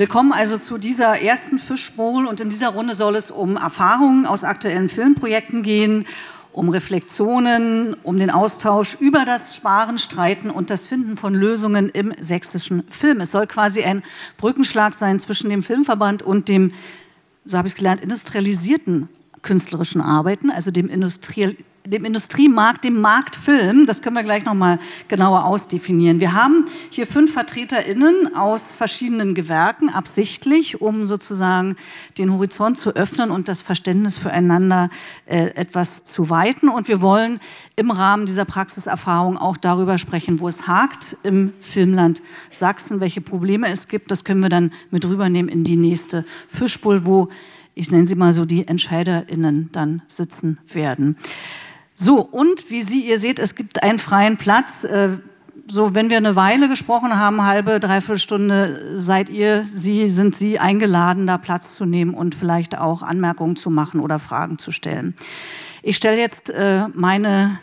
Willkommen also zu dieser ersten Fischbowl und in dieser Runde soll es um Erfahrungen aus aktuellen Filmprojekten gehen, um Reflexionen, um den Austausch über das Sparen, Streiten und das Finden von Lösungen im sächsischen Film. Es soll quasi ein Brückenschlag sein zwischen dem Filmverband und dem, so habe ich es gelernt, industrialisierten künstlerischen Arbeiten, also dem Industrial dem Industriemarkt, dem Marktfilm. Das können wir gleich noch mal genauer ausdefinieren. Wir haben hier fünf VertreterInnen aus verschiedenen Gewerken, absichtlich, um sozusagen den Horizont zu öffnen und das Verständnis füreinander äh, etwas zu weiten. Und wir wollen im Rahmen dieser Praxiserfahrung auch darüber sprechen, wo es hakt im Filmland Sachsen, welche Probleme es gibt. Das können wir dann mit rübernehmen in die nächste Fischbull, wo ich nenne sie mal so, die EntscheiderInnen dann sitzen werden. So, und wie Sie, ihr seht, es gibt einen freien Platz. Äh, so, wenn wir eine Weile gesprochen haben, halbe, dreiviertel Stunde, seid ihr, Sie, sind Sie eingeladen, da Platz zu nehmen und vielleicht auch Anmerkungen zu machen oder Fragen zu stellen. Ich stelle jetzt äh, meine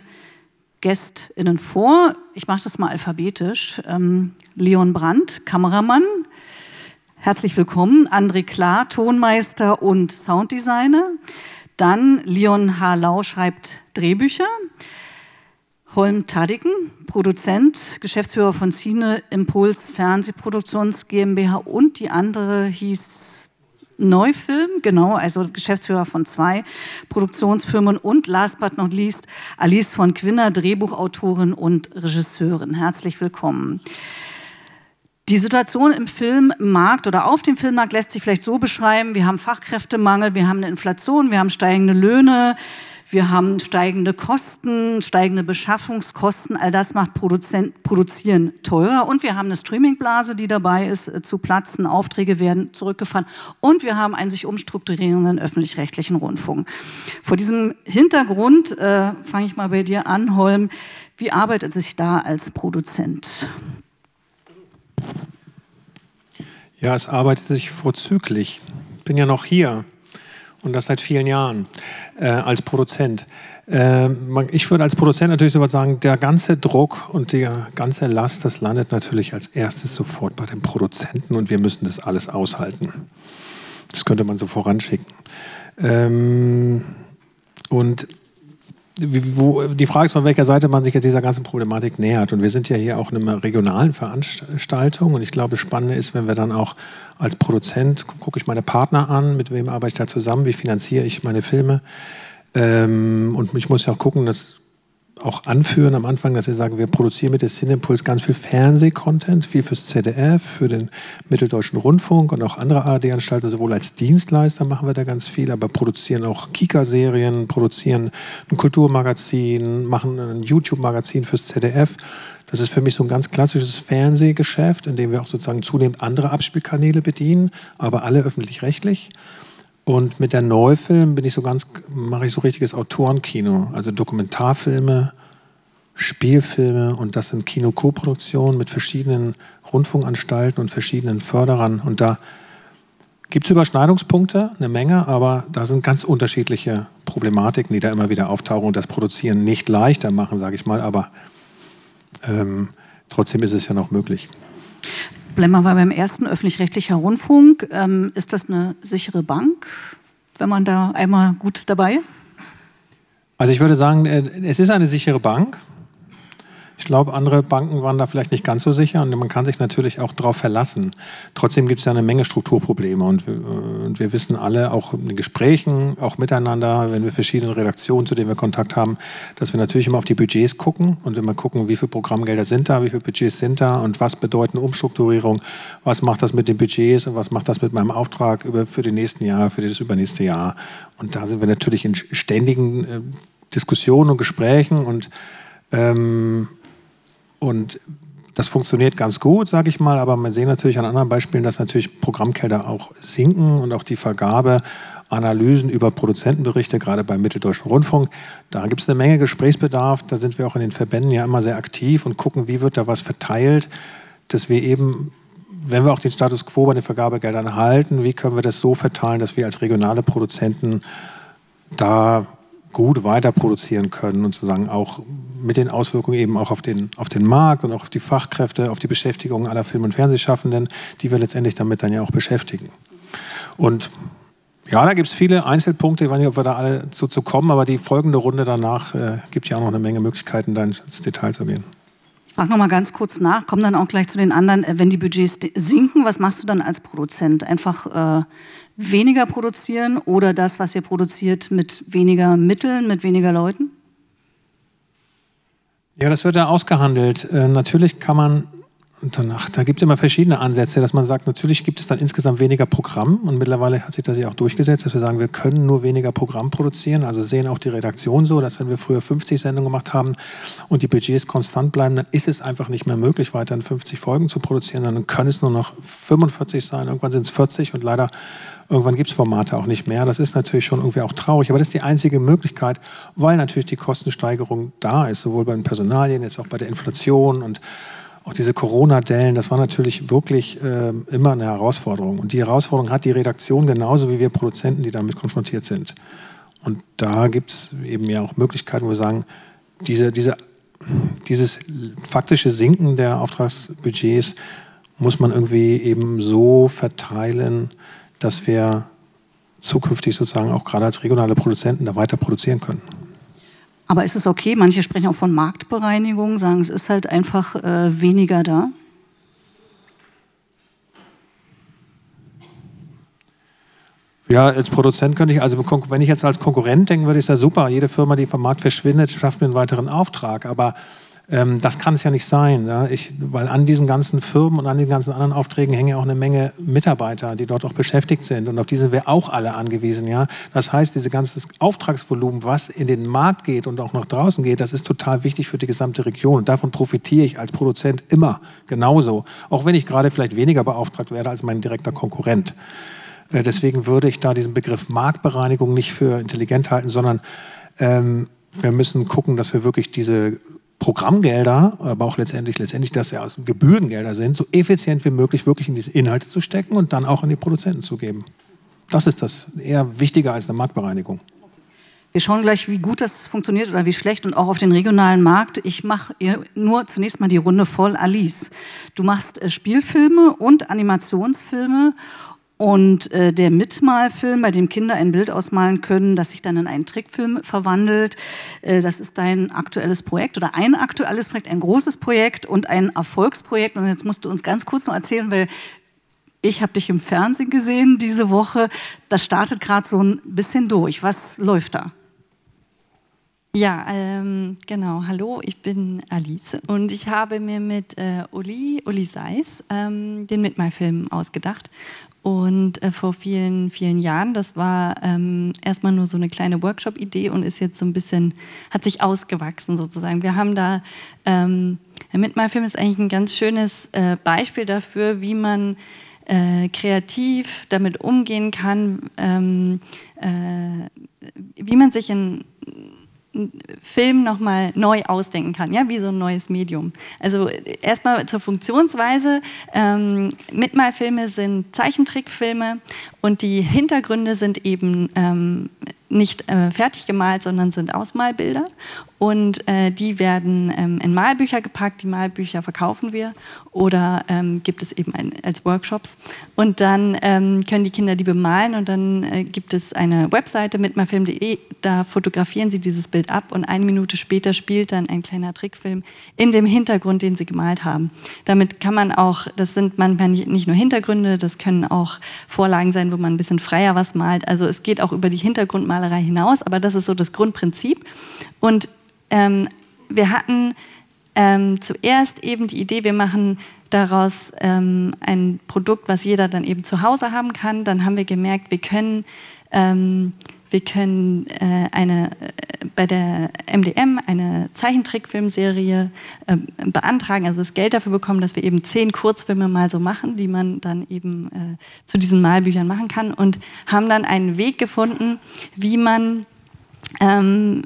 GästInnen vor. Ich mache das mal alphabetisch. Ähm, Leon Brandt, Kameramann. Herzlich willkommen. André Klar, Tonmeister und Sounddesigner. Dann Leon H. Lau schreibt Drehbücher. Holm Tadiken, Produzent, Geschäftsführer von Cine Impuls Fernsehproduktions GmbH und die andere hieß Neufilm, genau, also Geschäftsführer von zwei Produktionsfirmen und last but not least Alice von Quinner, Drehbuchautorin und Regisseurin. Herzlich willkommen. Die Situation im Filmmarkt oder auf dem Filmmarkt lässt sich vielleicht so beschreiben, wir haben Fachkräftemangel, wir haben eine Inflation, wir haben steigende Löhne, wir haben steigende Kosten, steigende Beschaffungskosten, all das macht Produzent, Produzieren teurer und wir haben eine Streamingblase, die dabei ist äh, zu platzen, Aufträge werden zurückgefahren und wir haben einen sich umstrukturierenden öffentlich-rechtlichen Rundfunk. Vor diesem Hintergrund äh, fange ich mal bei dir an, Holm. Wie arbeitet sich da als Produzent? Ja, es arbeitet sich vorzüglich. Ich bin ja noch hier und das seit vielen Jahren äh, als Produzent. Äh, ich würde als Produzent natürlich so was sagen, der ganze Druck und die ganze Last, das landet natürlich als erstes sofort bei den Produzenten und wir müssen das alles aushalten. Das könnte man so voranschicken. Ähm, und wo, die Frage ist, von welcher Seite man sich jetzt dieser ganzen Problematik nähert. Und wir sind ja hier auch in einer regionalen Veranstaltung. Und ich glaube, spannend ist, wenn wir dann auch als Produzent, gucke ich meine Partner an, mit wem arbeite ich da zusammen, wie finanziere ich meine Filme. Ähm, und ich muss ja auch gucken, dass auch anführen am Anfang, dass wir sagen, wir produzieren mit der Cinepuls ganz viel Fernsehcontent, viel fürs ZDF, für den Mitteldeutschen Rundfunk und auch andere ARD-Anstalten, sowohl als Dienstleister machen wir da ganz viel, aber produzieren auch Kika-Serien, produzieren ein Kulturmagazin, machen ein YouTube-Magazin fürs ZDF. Das ist für mich so ein ganz klassisches Fernsehgeschäft, in dem wir auch sozusagen zunehmend andere Abspielkanäle bedienen, aber alle öffentlich-rechtlich. Und mit der Neufilm bin ich so ganz, mache ich so richtiges Autorenkino, also Dokumentarfilme, Spielfilme und das sind Kino-Koproduktionen mit verschiedenen Rundfunkanstalten und verschiedenen Förderern. Und da gibt es Überschneidungspunkte, eine Menge, aber da sind ganz unterschiedliche Problematiken, die da immer wieder auftauchen und das Produzieren nicht leichter machen, sage ich mal, aber ähm, trotzdem ist es ja noch möglich. Bleiben wir beim ersten öffentlich-rechtlicher Rundfunk. Ähm, ist das eine sichere Bank, wenn man da einmal gut dabei ist? Also ich würde sagen, äh, es ist eine sichere Bank. Ich glaube, andere Banken waren da vielleicht nicht ganz so sicher und man kann sich natürlich auch darauf verlassen. Trotzdem gibt es ja eine Menge Strukturprobleme und wir, und wir, wissen alle, auch in den Gesprächen, auch miteinander, wenn wir verschiedene Redaktionen, zu denen wir Kontakt haben, dass wir natürlich immer auf die Budgets gucken und immer gucken, wie viele Programmgelder sind da, wie viele Budgets sind da und was bedeuten Umstrukturierung, was macht das mit den Budgets und was macht das mit meinem Auftrag über, für die nächsten Jahre, für das übernächste Jahr. Und da sind wir natürlich in ständigen äh, Diskussionen und Gesprächen und ähm, und das funktioniert ganz gut, sage ich mal, aber man sieht natürlich an anderen Beispielen, dass natürlich Programmgelder auch sinken und auch die Vergabe Analysen über Produzentenberichte, gerade beim Mitteldeutschen Rundfunk. Da gibt es eine Menge Gesprächsbedarf. Da sind wir auch in den Verbänden ja immer sehr aktiv und gucken, wie wird da was verteilt, dass wir eben, wenn wir auch den Status quo bei den Vergabegeldern halten, wie können wir das so verteilen, dass wir als regionale Produzenten da gut weiter produzieren können und sozusagen auch mit den Auswirkungen eben auch auf den, auf den Markt und auch auf die Fachkräfte, auf die Beschäftigung aller Film- und Fernsehschaffenden, die wir letztendlich damit dann ja auch beschäftigen. Und ja, da gibt es viele Einzelpunkte, ich weiß nicht, ob wir da alle zu, zu kommen, aber die folgende Runde danach äh, gibt ja auch noch eine Menge Möglichkeiten, da ins Detail zu gehen. Ich frage noch mal ganz kurz nach, komm dann auch gleich zu den anderen. Äh, wenn die Budgets sinken, was machst du dann als Produzent? Einfach äh, weniger produzieren oder das, was ihr produziert, mit weniger Mitteln, mit weniger Leuten? Ja, das wird ja ausgehandelt. Äh, natürlich kann man und danach, da gibt es immer verschiedene Ansätze, dass man sagt, natürlich gibt es dann insgesamt weniger Programm und mittlerweile hat sich das ja auch durchgesetzt, dass wir sagen, wir können nur weniger Programm produzieren. Also sehen auch die Redaktion so, dass wenn wir früher 50 Sendungen gemacht haben und die Budgets konstant bleiben, dann ist es einfach nicht mehr möglich, weiterhin 50 Folgen zu produzieren, dann können es nur noch 45 sein, irgendwann sind es 40 und leider irgendwann gibt es Formate auch nicht mehr. Das ist natürlich schon irgendwie auch traurig, aber das ist die einzige Möglichkeit, weil natürlich die Kostensteigerung da ist, sowohl bei den Personalien, jetzt auch bei der Inflation und auch diese Corona-Dellen, das war natürlich wirklich äh, immer eine Herausforderung. Und die Herausforderung hat die Redaktion genauso wie wir Produzenten, die damit konfrontiert sind. Und da gibt es eben ja auch Möglichkeiten, wo wir sagen, diese, diese, dieses faktische Sinken der Auftragsbudgets muss man irgendwie eben so verteilen, dass wir zukünftig sozusagen auch gerade als regionale Produzenten da weiter produzieren können. Aber ist es okay? Manche sprechen auch von Marktbereinigung, sagen, es ist halt einfach äh, weniger da. Ja, als Produzent könnte ich, also wenn ich jetzt als Konkurrent denke, würde ich sagen, super, jede Firma, die vom Markt verschwindet, schafft mir einen weiteren Auftrag. Aber ähm, das kann es ja nicht sein, ja? Ich, weil an diesen ganzen Firmen und an den ganzen anderen Aufträgen hängen ja auch eine Menge Mitarbeiter, die dort auch beschäftigt sind und auf die sind wir auch alle angewiesen. Ja? Das heißt, dieses ganze Auftragsvolumen, was in den Markt geht und auch nach draußen geht, das ist total wichtig für die gesamte Region und davon profitiere ich als Produzent immer genauso, auch wenn ich gerade vielleicht weniger beauftragt werde als mein direkter Konkurrent. Äh, deswegen würde ich da diesen Begriff Marktbereinigung nicht für intelligent halten, sondern ähm, wir müssen gucken, dass wir wirklich diese Programmgelder, aber auch letztendlich, letztendlich, dass ja aus Gebührengelder sind, so effizient wie möglich wirklich in diese Inhalte zu stecken und dann auch an die Produzenten zu geben. Das ist das eher wichtiger als eine Marktbereinigung. Wir schauen gleich, wie gut das funktioniert oder wie schlecht und auch auf den regionalen Markt. Ich mache nur zunächst mal die Runde voll. Alice, du machst äh, Spielfilme und Animationsfilme und äh, der Mitmalfilm, bei dem Kinder ein Bild ausmalen können, das sich dann in einen Trickfilm verwandelt, äh, das ist dein aktuelles Projekt oder ein aktuelles Projekt, ein großes Projekt und ein Erfolgsprojekt. Und jetzt musst du uns ganz kurz noch erzählen, weil ich habe dich im Fernsehen gesehen diese Woche. Das startet gerade so ein bisschen durch. Was läuft da? Ja, ähm, genau. Hallo, ich bin Alice und ich habe mir mit äh, Uli, Uli Seis ähm, den Mitmalfilm ausgedacht. Und äh, vor vielen, vielen Jahren, das war ähm, erstmal nur so eine kleine Workshop-Idee und ist jetzt so ein bisschen, hat sich ausgewachsen sozusagen. Wir haben da, ähm, der Mitmalfilm ist eigentlich ein ganz schönes äh, Beispiel dafür, wie man äh, kreativ damit umgehen kann, ähm, äh, wie man sich in Film nochmal neu ausdenken kann, ja, wie so ein neues Medium. Also erstmal zur Funktionsweise. Ähm, Mitmalfilme sind Zeichentrickfilme und die Hintergründe sind eben ähm, nicht äh, fertig gemalt, sondern sind Ausmalbilder. Und äh, die werden ähm, in Malbücher gepackt. Die Malbücher verkaufen wir oder ähm, gibt es eben ein, als Workshops. Und dann ähm, können die Kinder die bemalen und dann äh, gibt es eine Webseite mitmalfilm.de. Da fotografieren sie dieses Bild ab und eine Minute später spielt dann ein kleiner Trickfilm in dem Hintergrund, den sie gemalt haben. Damit kann man auch, das sind manchmal nicht nur Hintergründe, das können auch Vorlagen sein, wo man ein bisschen freier was malt. Also es geht auch über die Hintergrundmalerei hinaus, aber das ist so das Grundprinzip. Und ähm, wir hatten ähm, zuerst eben die Idee, wir machen daraus ähm, ein Produkt, was jeder dann eben zu Hause haben kann. Dann haben wir gemerkt, wir können, ähm, wir können äh, eine, äh, bei der MDM eine Zeichentrickfilmserie äh, beantragen, also das Geld dafür bekommen, dass wir eben zehn Kurzfilme mal so machen, die man dann eben äh, zu diesen Malbüchern machen kann und haben dann einen Weg gefunden, wie man ähm,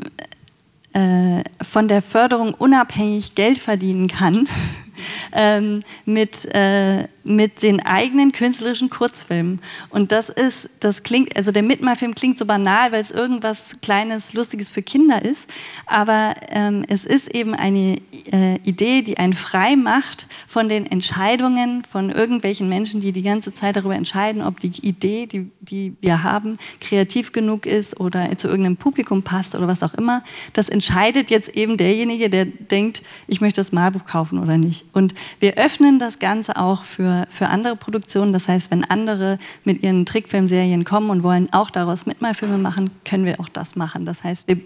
äh, von der Förderung unabhängig Geld verdienen kann ähm, mit, äh, mit den eigenen künstlerischen Kurzfilmen. Und das ist, das klingt, also der Mitmalfilm klingt so banal, weil es irgendwas Kleines, Lustiges für Kinder ist. Aber ähm, es ist eben eine äh, Idee, die einen frei macht von den Entscheidungen von irgendwelchen Menschen, die die ganze Zeit darüber entscheiden, ob die Idee, die, die wir haben, kreativ genug ist oder zu irgendeinem Publikum passt oder was auch immer. Das entscheidet jetzt eben derjenige, der denkt, ich möchte das Malbuch kaufen oder nicht. Und wir öffnen das Ganze auch für für, für andere Produktionen. Das heißt, wenn andere mit ihren Trickfilmserien kommen und wollen auch daraus Mitmalfilme machen, können wir auch das machen. Das heißt, wir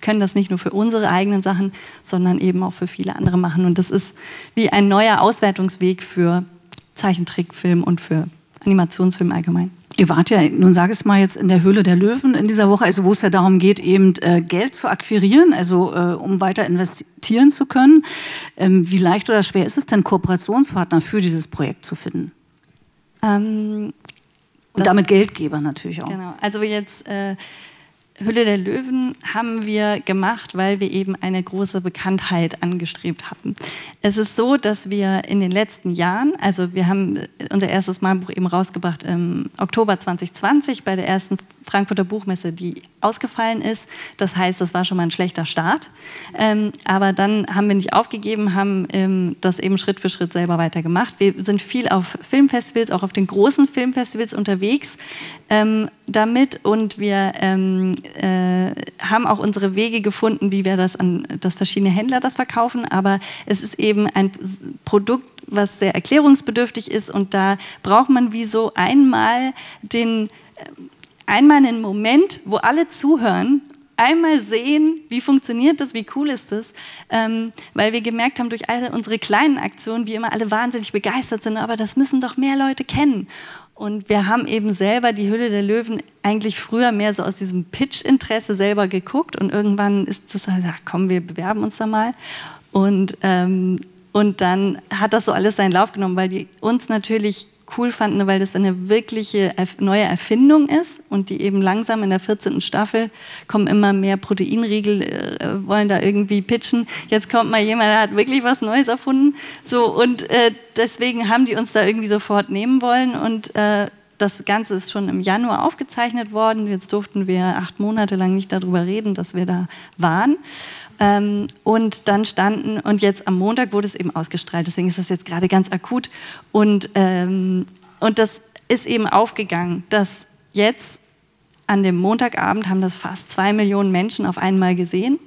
können das nicht nur für unsere eigenen Sachen, sondern eben auch für viele andere machen. Und das ist wie ein neuer Auswertungsweg für Zeichentrickfilm und für Animationsfilm allgemein. Ihr wart ja, nun sage ich es mal jetzt in der Höhle der Löwen in dieser Woche, also wo es ja darum geht, eben äh, Geld zu akquirieren, also äh, um weiter investieren zu können. Ähm, wie leicht oder schwer ist es denn, Kooperationspartner für dieses Projekt zu finden? Ähm, Und damit Geldgeber natürlich auch. Genau, also jetzt äh, Hülle der Löwen haben wir gemacht, weil wir eben eine große Bekanntheit angestrebt haben. Es ist so, dass wir in den letzten Jahren, also wir haben unser erstes Malbuch eben rausgebracht im Oktober 2020 bei der ersten Frankfurter Buchmesse, die ausgefallen ist. Das heißt, das war schon mal ein schlechter Start. Ähm, aber dann haben wir nicht aufgegeben, haben ähm, das eben Schritt für Schritt selber weitergemacht. Wir sind viel auf Filmfestivals, auch auf den großen Filmfestivals unterwegs ähm, damit und wir äh, haben auch unsere Wege gefunden, wie wir das an das verschiedene Händler das verkaufen. Aber es ist eben ein Produkt, was sehr erklärungsbedürftig ist und da braucht man wie so einmal den einmal einen Moment, wo alle zuhören, einmal sehen, wie funktioniert das, wie cool ist das, ähm, weil wir gemerkt haben durch all unsere kleinen Aktionen, wie immer alle wahnsinnig begeistert sind, aber das müssen doch mehr Leute kennen. Und wir haben eben selber die Hülle der Löwen eigentlich früher mehr so aus diesem Pitch-Interesse selber geguckt und irgendwann ist das, also, komm, wir bewerben uns da mal. Und, ähm, und dann hat das so alles seinen Lauf genommen, weil die uns natürlich cool fanden, weil das eine wirkliche neue Erfindung ist und die eben langsam in der 14. Staffel kommen immer mehr Proteinriegel, äh, wollen da irgendwie pitchen. Jetzt kommt mal jemand, der hat wirklich was Neues erfunden. So, und äh, deswegen haben die uns da irgendwie sofort nehmen wollen und äh, das Ganze ist schon im Januar aufgezeichnet worden. Jetzt durften wir acht Monate lang nicht darüber reden, dass wir da waren. Ähm, und dann standen, und jetzt am Montag wurde es eben ausgestrahlt, deswegen ist das jetzt gerade ganz akut. Und, ähm, und das ist eben aufgegangen, dass jetzt an dem Montagabend haben das fast zwei Millionen Menschen auf einmal gesehen.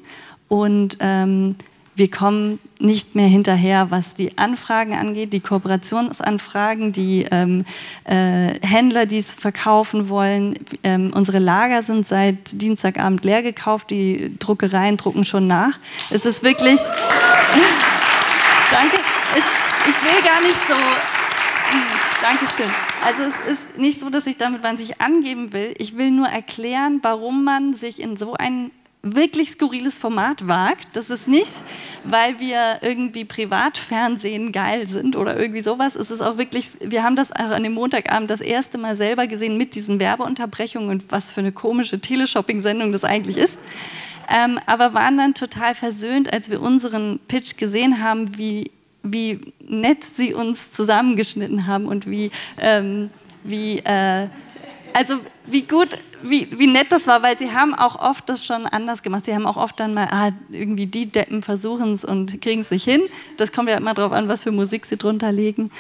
Und ähm, wir kommen nicht mehr hinterher, was die Anfragen angeht, die Kooperationsanfragen, die ähm, äh, Händler, die es verkaufen wollen. Ähm, unsere Lager sind seit Dienstagabend leer gekauft, die Druckereien drucken schon nach. Es ist wirklich. Danke. Es, ich will gar nicht so. Dankeschön. Also es ist nicht so, dass ich damit wahnsinnig angeben will. Ich will nur erklären, warum man sich in so einen wirklich skurriles Format wagt. Das ist nicht, weil wir irgendwie Privatfernsehen geil sind oder irgendwie sowas. Es ist auch wirklich, wir haben das auch an dem Montagabend das erste Mal selber gesehen mit diesen Werbeunterbrechungen und was für eine komische Teleshopping-Sendung das eigentlich ist. Ähm, aber waren dann total versöhnt, als wir unseren Pitch gesehen haben, wie, wie nett sie uns zusammengeschnitten haben und wie, ähm, wie äh, also wie gut wie, wie nett das war, weil sie haben auch oft das schon anders gemacht. Sie haben auch oft dann mal, ah, irgendwie die Deppen versuchen es und kriegen es nicht hin. Das kommt ja immer darauf an, was für Musik sie drunter legen.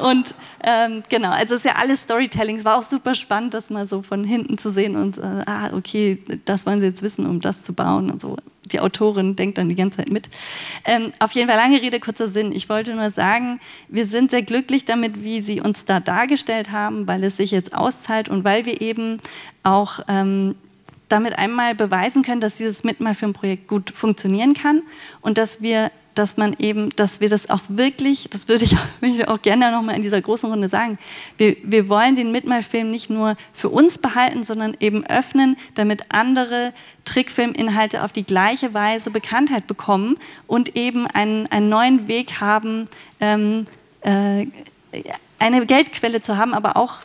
und ähm, genau, also es ist ja alles Storytelling. Es war auch super spannend, das mal so von hinten zu sehen und, äh, ah, okay, das wollen sie jetzt wissen, um das zu bauen und so die Autorin denkt dann die ganze Zeit mit. Ähm, auf jeden Fall lange Rede, kurzer Sinn. Ich wollte nur sagen, wir sind sehr glücklich damit, wie Sie uns da dargestellt haben, weil es sich jetzt auszahlt und weil wir eben auch ähm, damit einmal beweisen können, dass dieses Mitmalfilmprojekt gut funktionieren kann und dass wir dass man eben, dass wir das auch wirklich, das würde ich, würde ich auch gerne nochmal in dieser großen Runde sagen, wir, wir wollen den Mitmalfilm nicht nur für uns behalten, sondern eben öffnen, damit andere Trickfilminhalte auf die gleiche Weise Bekanntheit bekommen und eben einen, einen neuen Weg haben, ähm, äh, eine Geldquelle zu haben, aber auch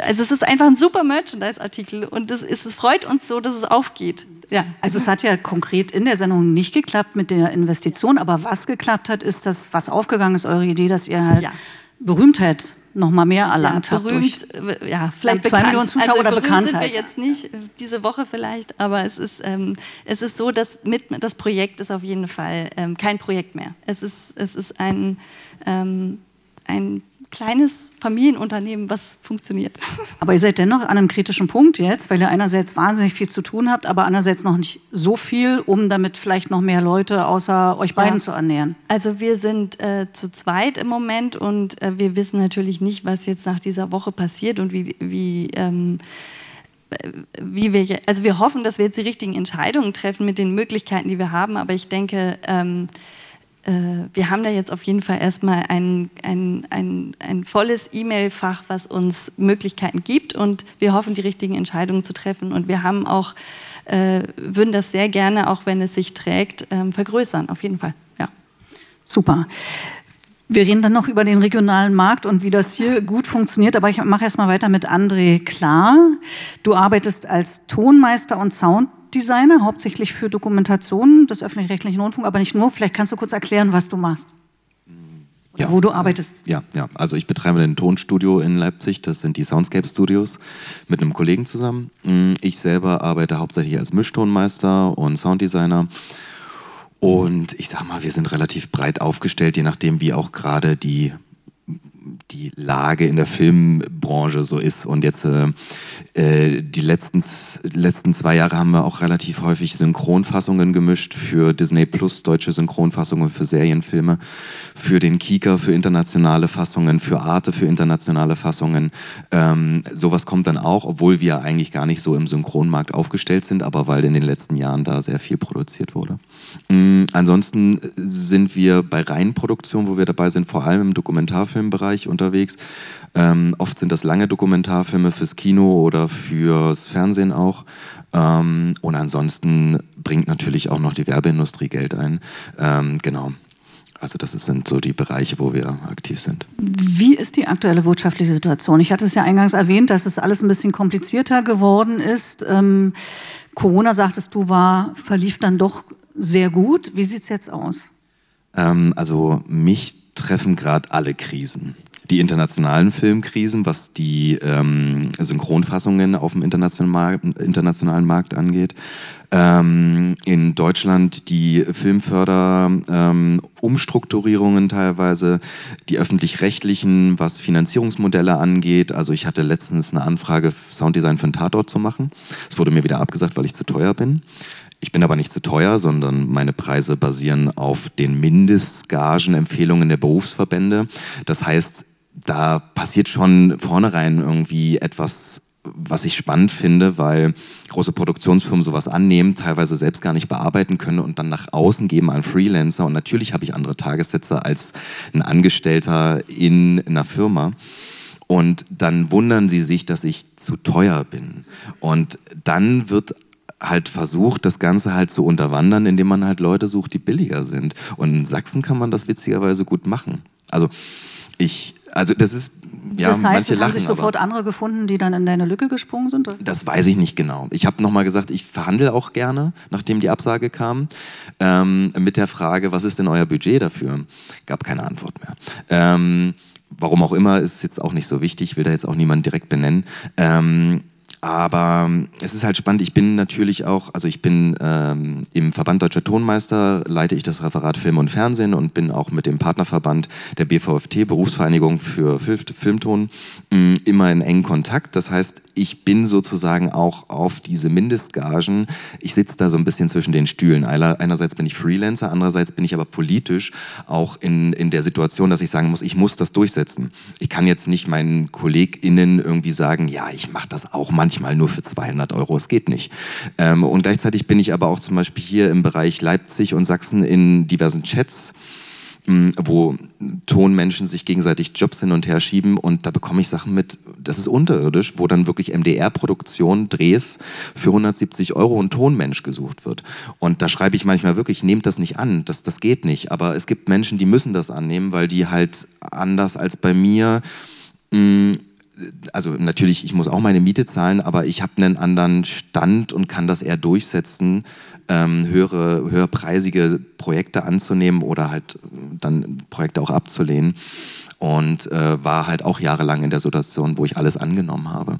also es ist einfach ein super Merchandise-Artikel und es, es freut uns so, dass es aufgeht. Ja. Also es hat ja konkret in der Sendung nicht geklappt mit der Investition, aber was geklappt hat, ist das, was aufgegangen ist, eure Idee, dass ihr halt ja. Berühmtheit noch mal mehr erlangt ja, berühmt, habt. ja, vielleicht zwei Millionen Zuschauer also oder Bekanntheit. Sind wir jetzt nicht äh, diese Woche vielleicht, aber es ist, ähm, es ist so, dass mit, das Projekt ist auf jeden Fall ähm, kein Projekt mehr. Es ist, es ist ein, ähm, ein kleines Familienunternehmen, was funktioniert. Aber ihr seid dennoch an einem kritischen Punkt jetzt, weil ihr einerseits wahnsinnig viel zu tun habt, aber andererseits noch nicht so viel, um damit vielleicht noch mehr Leute außer euch beiden ja. zu ernähren. Also wir sind äh, zu zweit im Moment und äh, wir wissen natürlich nicht, was jetzt nach dieser Woche passiert und wie, wie ähm, wie wir, also wir hoffen, dass wir jetzt die richtigen Entscheidungen treffen mit den Möglichkeiten, die wir haben, aber ich denke, ähm, äh, wir haben da jetzt auf jeden Fall erstmal ein, ein, ein, ein volles E-Mail-Fach, was uns Möglichkeiten gibt und wir hoffen, die richtigen Entscheidungen zu treffen. Und wir haben auch, äh, würden das sehr gerne, auch wenn es sich trägt, ähm, vergrößern, auf jeden Fall. Ja. Super. Wir reden dann noch über den regionalen Markt und wie das hier gut funktioniert, aber ich mache erstmal weiter mit André Klar. Du arbeitest als Tonmeister und Sound Designer, hauptsächlich für Dokumentationen des öffentlich-rechtlichen Rundfunks, aber nicht nur. Vielleicht kannst du kurz erklären, was du machst. Ja, wo du arbeitest. Ja, ja, also ich betreibe ein Tonstudio in Leipzig, das sind die Soundscape Studios, mit einem Kollegen zusammen. Mm, ich selber arbeite hauptsächlich als Mischtonmeister und Sounddesigner. Und ich sag mal, wir sind relativ breit aufgestellt, je nachdem, wie auch gerade die die Lage in der Filmbranche so ist. Und jetzt äh, äh, die letzten, letzten zwei Jahre haben wir auch relativ häufig Synchronfassungen gemischt für Disney Plus, deutsche Synchronfassungen für Serienfilme, für den Kika, für internationale Fassungen, für Arte, für internationale Fassungen. Ähm, sowas kommt dann auch, obwohl wir eigentlich gar nicht so im Synchronmarkt aufgestellt sind, aber weil in den letzten Jahren da sehr viel produziert wurde. Ähm, ansonsten sind wir bei Reihenproduktion, wo wir dabei sind, vor allem im Dokumentarfilmbereich unterwegs. Ähm, oft sind das lange Dokumentarfilme fürs Kino oder fürs Fernsehen auch. Ähm, und ansonsten bringt natürlich auch noch die Werbeindustrie Geld ein. Ähm, genau. Also das sind so die Bereiche, wo wir aktiv sind. Wie ist die aktuelle wirtschaftliche Situation? Ich hatte es ja eingangs erwähnt, dass es alles ein bisschen komplizierter geworden ist. Ähm, Corona, sagtest du, war, verlief dann doch sehr gut. Wie sieht es jetzt aus? Ähm, also mich treffen gerade alle Krisen die internationalen Filmkrisen, was die ähm, Synchronfassungen auf dem internationalen, internationalen Markt angeht. Ähm, in Deutschland die Filmförder-Umstrukturierungen ähm, teilweise, die öffentlich-rechtlichen, was Finanzierungsmodelle angeht. Also ich hatte letztens eine Anfrage, Sounddesign für einen Tatort zu machen. Es wurde mir wieder abgesagt, weil ich zu teuer bin. Ich bin aber nicht zu teuer, sondern meine Preise basieren auf den Mindestgagenempfehlungen der Berufsverbände. Das heißt, da passiert schon vornherein irgendwie etwas, was ich spannend finde, weil große Produktionsfirmen sowas annehmen, teilweise selbst gar nicht bearbeiten können und dann nach außen geben an Freelancer. Und natürlich habe ich andere Tagessätze als ein Angestellter in einer Firma. Und dann wundern sie sich, dass ich zu teuer bin. Und dann wird halt versucht, das Ganze halt zu unterwandern, indem man halt Leute sucht, die billiger sind. Und in Sachsen kann man das witzigerweise gut machen. Also ich, also das ist, ja, das heißt, manche es haben sich sofort andere gefunden, die dann in deine Lücke gesprungen sind? Oder? Das weiß ich nicht genau. Ich habe nochmal gesagt, ich verhandle auch gerne, nachdem die Absage kam, ähm, mit der Frage, was ist denn euer Budget dafür? Gab keine Antwort mehr. Ähm, warum auch immer, ist jetzt auch nicht so wichtig, will da jetzt auch niemand direkt benennen. Ähm, aber ähm, es ist halt spannend. Ich bin natürlich auch, also ich bin ähm, im Verband Deutscher Tonmeister, leite ich das Referat Film und Fernsehen und bin auch mit dem Partnerverband der BVFT, Berufsvereinigung für Filmton, mm, immer in engen Kontakt. Das heißt, ich bin sozusagen auch auf diese Mindestgagen. Ich sitze da so ein bisschen zwischen den Stühlen. Einerseits bin ich Freelancer, andererseits bin ich aber politisch auch in, in der Situation, dass ich sagen muss, ich muss das durchsetzen. Ich kann jetzt nicht meinen KollegInnen irgendwie sagen, ja, ich mache das auch manchmal manchmal nur für 200 Euro. Es geht nicht. Ähm, und gleichzeitig bin ich aber auch zum Beispiel hier im Bereich Leipzig und Sachsen in diversen Chats hm, wo Tonmenschen sich gegenseitig Jobs hin und her schieben und da bekomme ich Sachen mit, das ist unterirdisch, wo dann wirklich MDR-Produktion, Drehs für 170 Euro ein Tonmensch gesucht wird. Und da schreibe ich manchmal wirklich, nehmt das nicht an, das, das geht nicht. Aber es gibt Menschen, die müssen das annehmen, weil die halt anders als bei mir mh, hm, also natürlich, ich muss auch meine Miete zahlen, aber ich habe einen anderen Stand und kann das eher durchsetzen, ähm, höhere, höherpreisige Projekte anzunehmen oder halt dann Projekte auch abzulehnen. und äh, war halt auch jahrelang in der Situation, wo ich alles angenommen habe.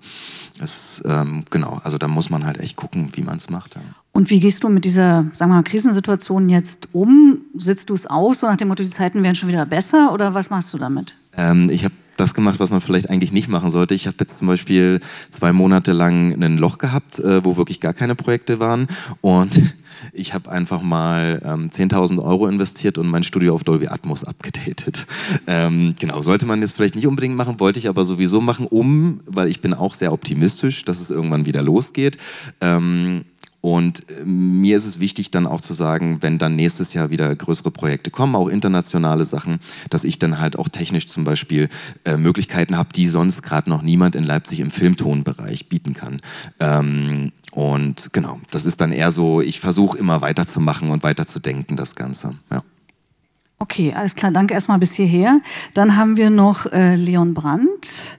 Es, ähm, genau, also da muss man halt echt gucken, wie man es macht. Ja. Und wie gehst du mit dieser, sagen wir mal, Krisensituation jetzt um? Sitzt du es aus, so nach dem Motto, die Zeiten werden schon wieder besser oder was machst du damit? Ähm, ich habe das gemacht, was man vielleicht eigentlich nicht machen sollte. Ich habe jetzt zum Beispiel zwei Monate lang ein Loch gehabt, äh, wo wirklich gar keine Projekte waren. Und ich habe einfach mal ähm, 10.000 Euro investiert und mein Studio auf Dolby Atmos abgedatet. Ähm, genau, sollte man jetzt vielleicht nicht unbedingt machen, wollte ich aber sowieso machen, um, weil ich bin auch sehr optimistisch, dass es irgendwann wieder losgeht. Ähm, und äh, mir ist es wichtig, dann auch zu sagen, wenn dann nächstes Jahr wieder größere Projekte kommen, auch internationale Sachen, dass ich dann halt auch technisch zum Beispiel äh, Möglichkeiten habe, die sonst gerade noch niemand in Leipzig im Filmtonbereich bieten kann. Ähm, und genau, das ist dann eher so, ich versuche immer weiterzumachen und weiterzudenken, das Ganze. Ja. Okay, alles klar, danke erstmal bis hierher. Dann haben wir noch äh, Leon Brandt.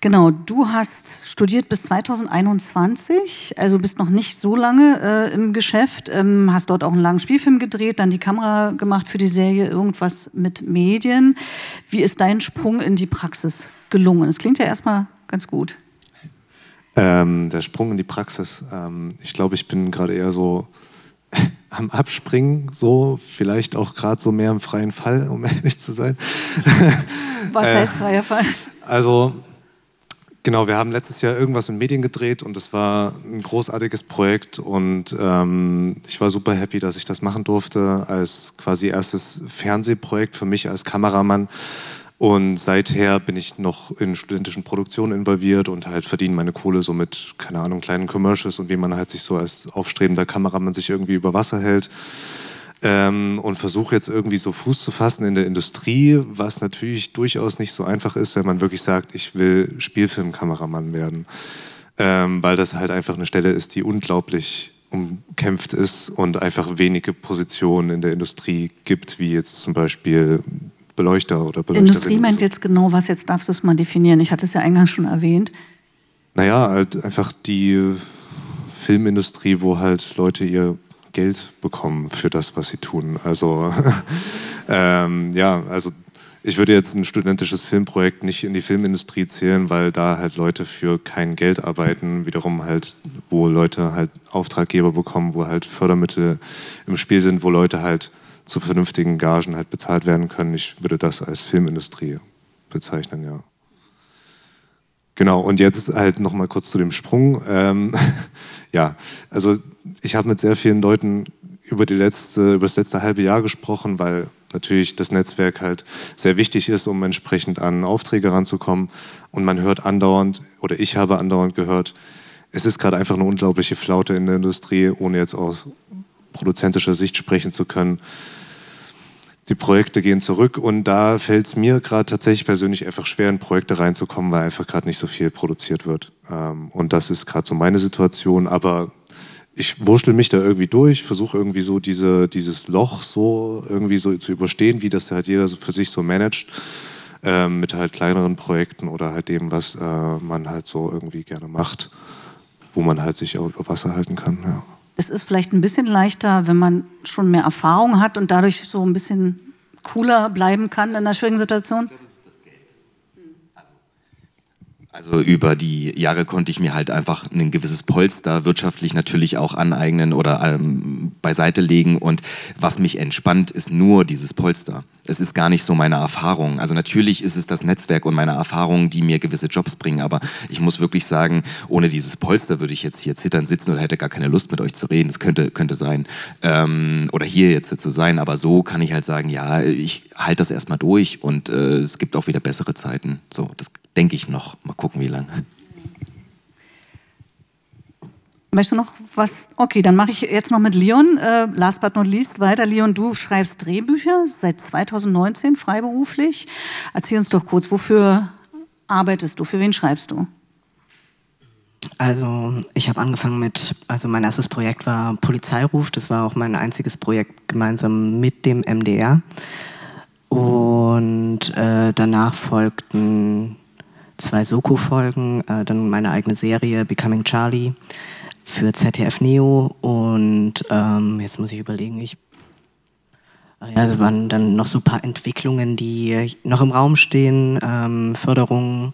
Genau, du hast studiert bis 2021, also bist noch nicht so lange äh, im Geschäft, ähm, hast dort auch einen langen Spielfilm gedreht, dann die Kamera gemacht für die Serie Irgendwas mit Medien. Wie ist dein Sprung in die Praxis gelungen? Es klingt ja erstmal ganz gut. Ähm, der Sprung in die Praxis. Ähm, ich glaube, ich bin gerade eher so am Abspringen, so vielleicht auch gerade so mehr im freien Fall, um ehrlich zu sein. Was heißt äh, freier Fall? Also Genau, wir haben letztes Jahr irgendwas mit Medien gedreht und es war ein großartiges Projekt und ähm, ich war super happy, dass ich das machen durfte als quasi erstes Fernsehprojekt für mich als Kameramann. Und seither bin ich noch in studentischen Produktionen involviert und halt verdiene meine Kohle so mit, keine Ahnung, kleinen Commercials und wie man halt sich so als aufstrebender Kameramann sich irgendwie über Wasser hält ähm, und versuche jetzt irgendwie so Fuß zu fassen in der Industrie, was natürlich durchaus nicht so einfach ist, wenn man wirklich sagt, ich will Spielfilmkameramann werden, ähm, weil das halt einfach eine Stelle ist, die unglaublich umkämpft ist und einfach wenige Positionen in der Industrie gibt, wie jetzt zum Beispiel Beleuchter oder Beleuchterin. Industrie meint jetzt genau was, jetzt darfst du es mal definieren. Ich hatte es ja eingangs schon erwähnt. Naja, halt einfach die Filmindustrie, wo halt Leute ihr Geld bekommen für das, was sie tun. Also ähm, ja, also ich würde jetzt ein studentisches Filmprojekt nicht in die Filmindustrie zählen, weil da halt Leute für kein Geld arbeiten, wiederum halt, wo Leute halt Auftraggeber bekommen, wo halt Fördermittel im Spiel sind, wo Leute halt zu vernünftigen Gagen halt bezahlt werden können. Ich würde das als Filmindustrie bezeichnen, ja. Genau, und jetzt halt nochmal kurz zu dem Sprung. Ähm, ja, also ich habe mit sehr vielen Leuten über, die letzte, über das letzte halbe Jahr gesprochen, weil natürlich das Netzwerk halt sehr wichtig ist, um entsprechend an Aufträge ranzukommen. Und man hört andauernd, oder ich habe andauernd gehört, es ist gerade einfach eine unglaubliche Flaute in der Industrie, ohne jetzt aus produzentischer Sicht sprechen zu können die Projekte gehen zurück und da fällt es mir gerade tatsächlich persönlich einfach schwer, in Projekte reinzukommen, weil einfach gerade nicht so viel produziert wird. Ähm, und das ist gerade so meine Situation, aber ich wurschtel mich da irgendwie durch, versuche irgendwie so diese, dieses Loch so irgendwie so zu überstehen, wie das halt jeder so für sich so managt, ähm, mit halt kleineren Projekten oder halt dem, was äh, man halt so irgendwie gerne macht, wo man halt sich auch über Wasser halten kann. Ja. Es ist vielleicht ein bisschen leichter, wenn man schon mehr Erfahrung hat und dadurch so ein bisschen cooler bleiben kann in einer schwierigen Situation? Also über die Jahre konnte ich mir halt einfach ein gewisses Polster wirtschaftlich natürlich auch aneignen oder ähm, beiseite legen. Und was mich entspannt, ist nur dieses Polster. Es ist gar nicht so meine Erfahrung. Also natürlich ist es das Netzwerk und meine Erfahrungen, die mir gewisse Jobs bringen. Aber ich muss wirklich sagen, ohne dieses Polster würde ich jetzt hier zittern sitzen oder hätte gar keine Lust mit euch zu reden. Das könnte, könnte sein. Ähm, oder hier jetzt zu sein. Aber so kann ich halt sagen, ja, ich halte das erstmal durch und äh, es gibt auch wieder bessere Zeiten. So, das denke ich noch. Mal gucken, wie lange. Möchtest du noch was? Okay, dann mache ich jetzt noch mit Leon. Äh, last but not least weiter. Leon, du schreibst Drehbücher seit 2019 freiberuflich. Erzähl uns doch kurz, wofür arbeitest du? Für wen schreibst du? Also ich habe angefangen mit, also mein erstes Projekt war Polizeiruf. Das war auch mein einziges Projekt gemeinsam mit dem MDR. Und äh, danach folgten zwei Soko-Folgen, äh, dann meine eigene Serie Becoming Charlie für ZDF Neo und ähm, jetzt muss ich überlegen, ich es waren dann noch so ein paar Entwicklungen, die noch im Raum stehen, ähm, Förderungen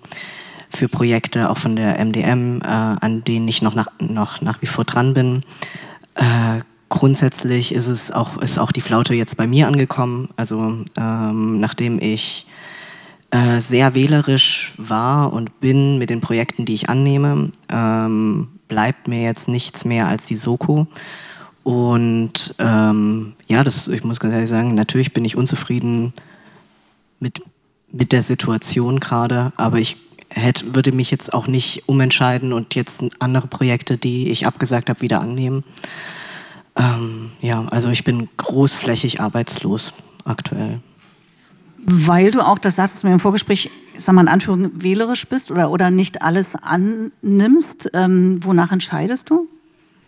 für Projekte, auch von der MDM, äh, an denen ich noch nach, noch nach wie vor dran bin. Äh, grundsätzlich ist es auch, ist auch die Flaute jetzt bei mir angekommen. Also ähm, nachdem ich äh, sehr wählerisch war und bin mit den Projekten, die ich annehme, ähm, bleibt mir jetzt nichts mehr als die Soko. Und ähm, ja, das, ich muss ganz ehrlich sagen, natürlich bin ich unzufrieden mit, mit der Situation gerade, aber ich hätte, würde mich jetzt auch nicht umentscheiden und jetzt andere Projekte, die ich abgesagt habe, wieder annehmen. Ähm, ja, also ich bin großflächig arbeitslos aktuell. Weil du auch, das sagtest du mir im Vorgespräch, ich sag mal in Anführung, wählerisch bist oder, oder nicht alles annimmst, ähm, wonach entscheidest du?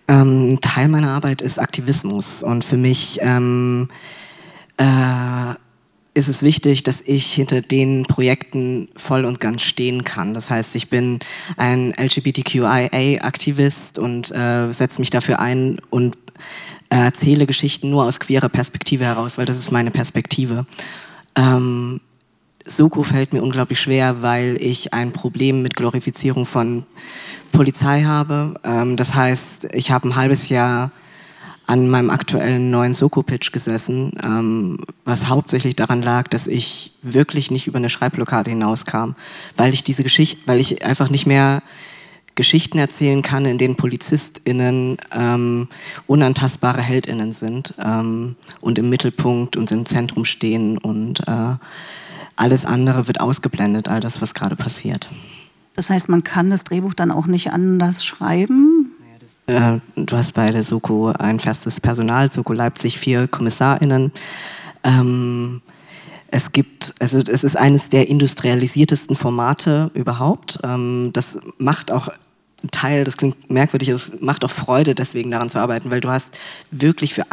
Ähm, Teil meiner Arbeit ist Aktivismus und für mich ähm, äh, ist es wichtig, dass ich hinter den Projekten voll und ganz stehen kann. Das heißt, ich bin ein LGBTQIA-Aktivist und äh, setze mich dafür ein und erzähle Geschichten nur aus queerer Perspektive heraus, weil das ist meine Perspektive. Ähm, Soko fällt mir unglaublich schwer, weil ich ein Problem mit Glorifizierung von Polizei habe. Ähm, das heißt, ich habe ein halbes Jahr an meinem aktuellen neuen Soko-Pitch gesessen, ähm, was hauptsächlich daran lag, dass ich wirklich nicht über eine Schreibblockade hinauskam, weil ich diese Geschichte, weil ich einfach nicht mehr Geschichten erzählen kann, in denen PolizistInnen ähm, unantastbare HeldInnen sind ähm, und im Mittelpunkt und im Zentrum stehen und äh, alles andere wird ausgeblendet, all das, was gerade passiert. Das heißt, man kann das Drehbuch dann auch nicht anders schreiben? Äh, du hast bei der Soko ein festes Personal, Soko Leipzig vier KommissarInnen. Ähm, es gibt, also es ist eines der industrialisiertesten Formate überhaupt. Ähm, das macht auch Teil, das klingt merkwürdig, es macht auch Freude, deswegen daran zu arbeiten, weil du hast wirklich für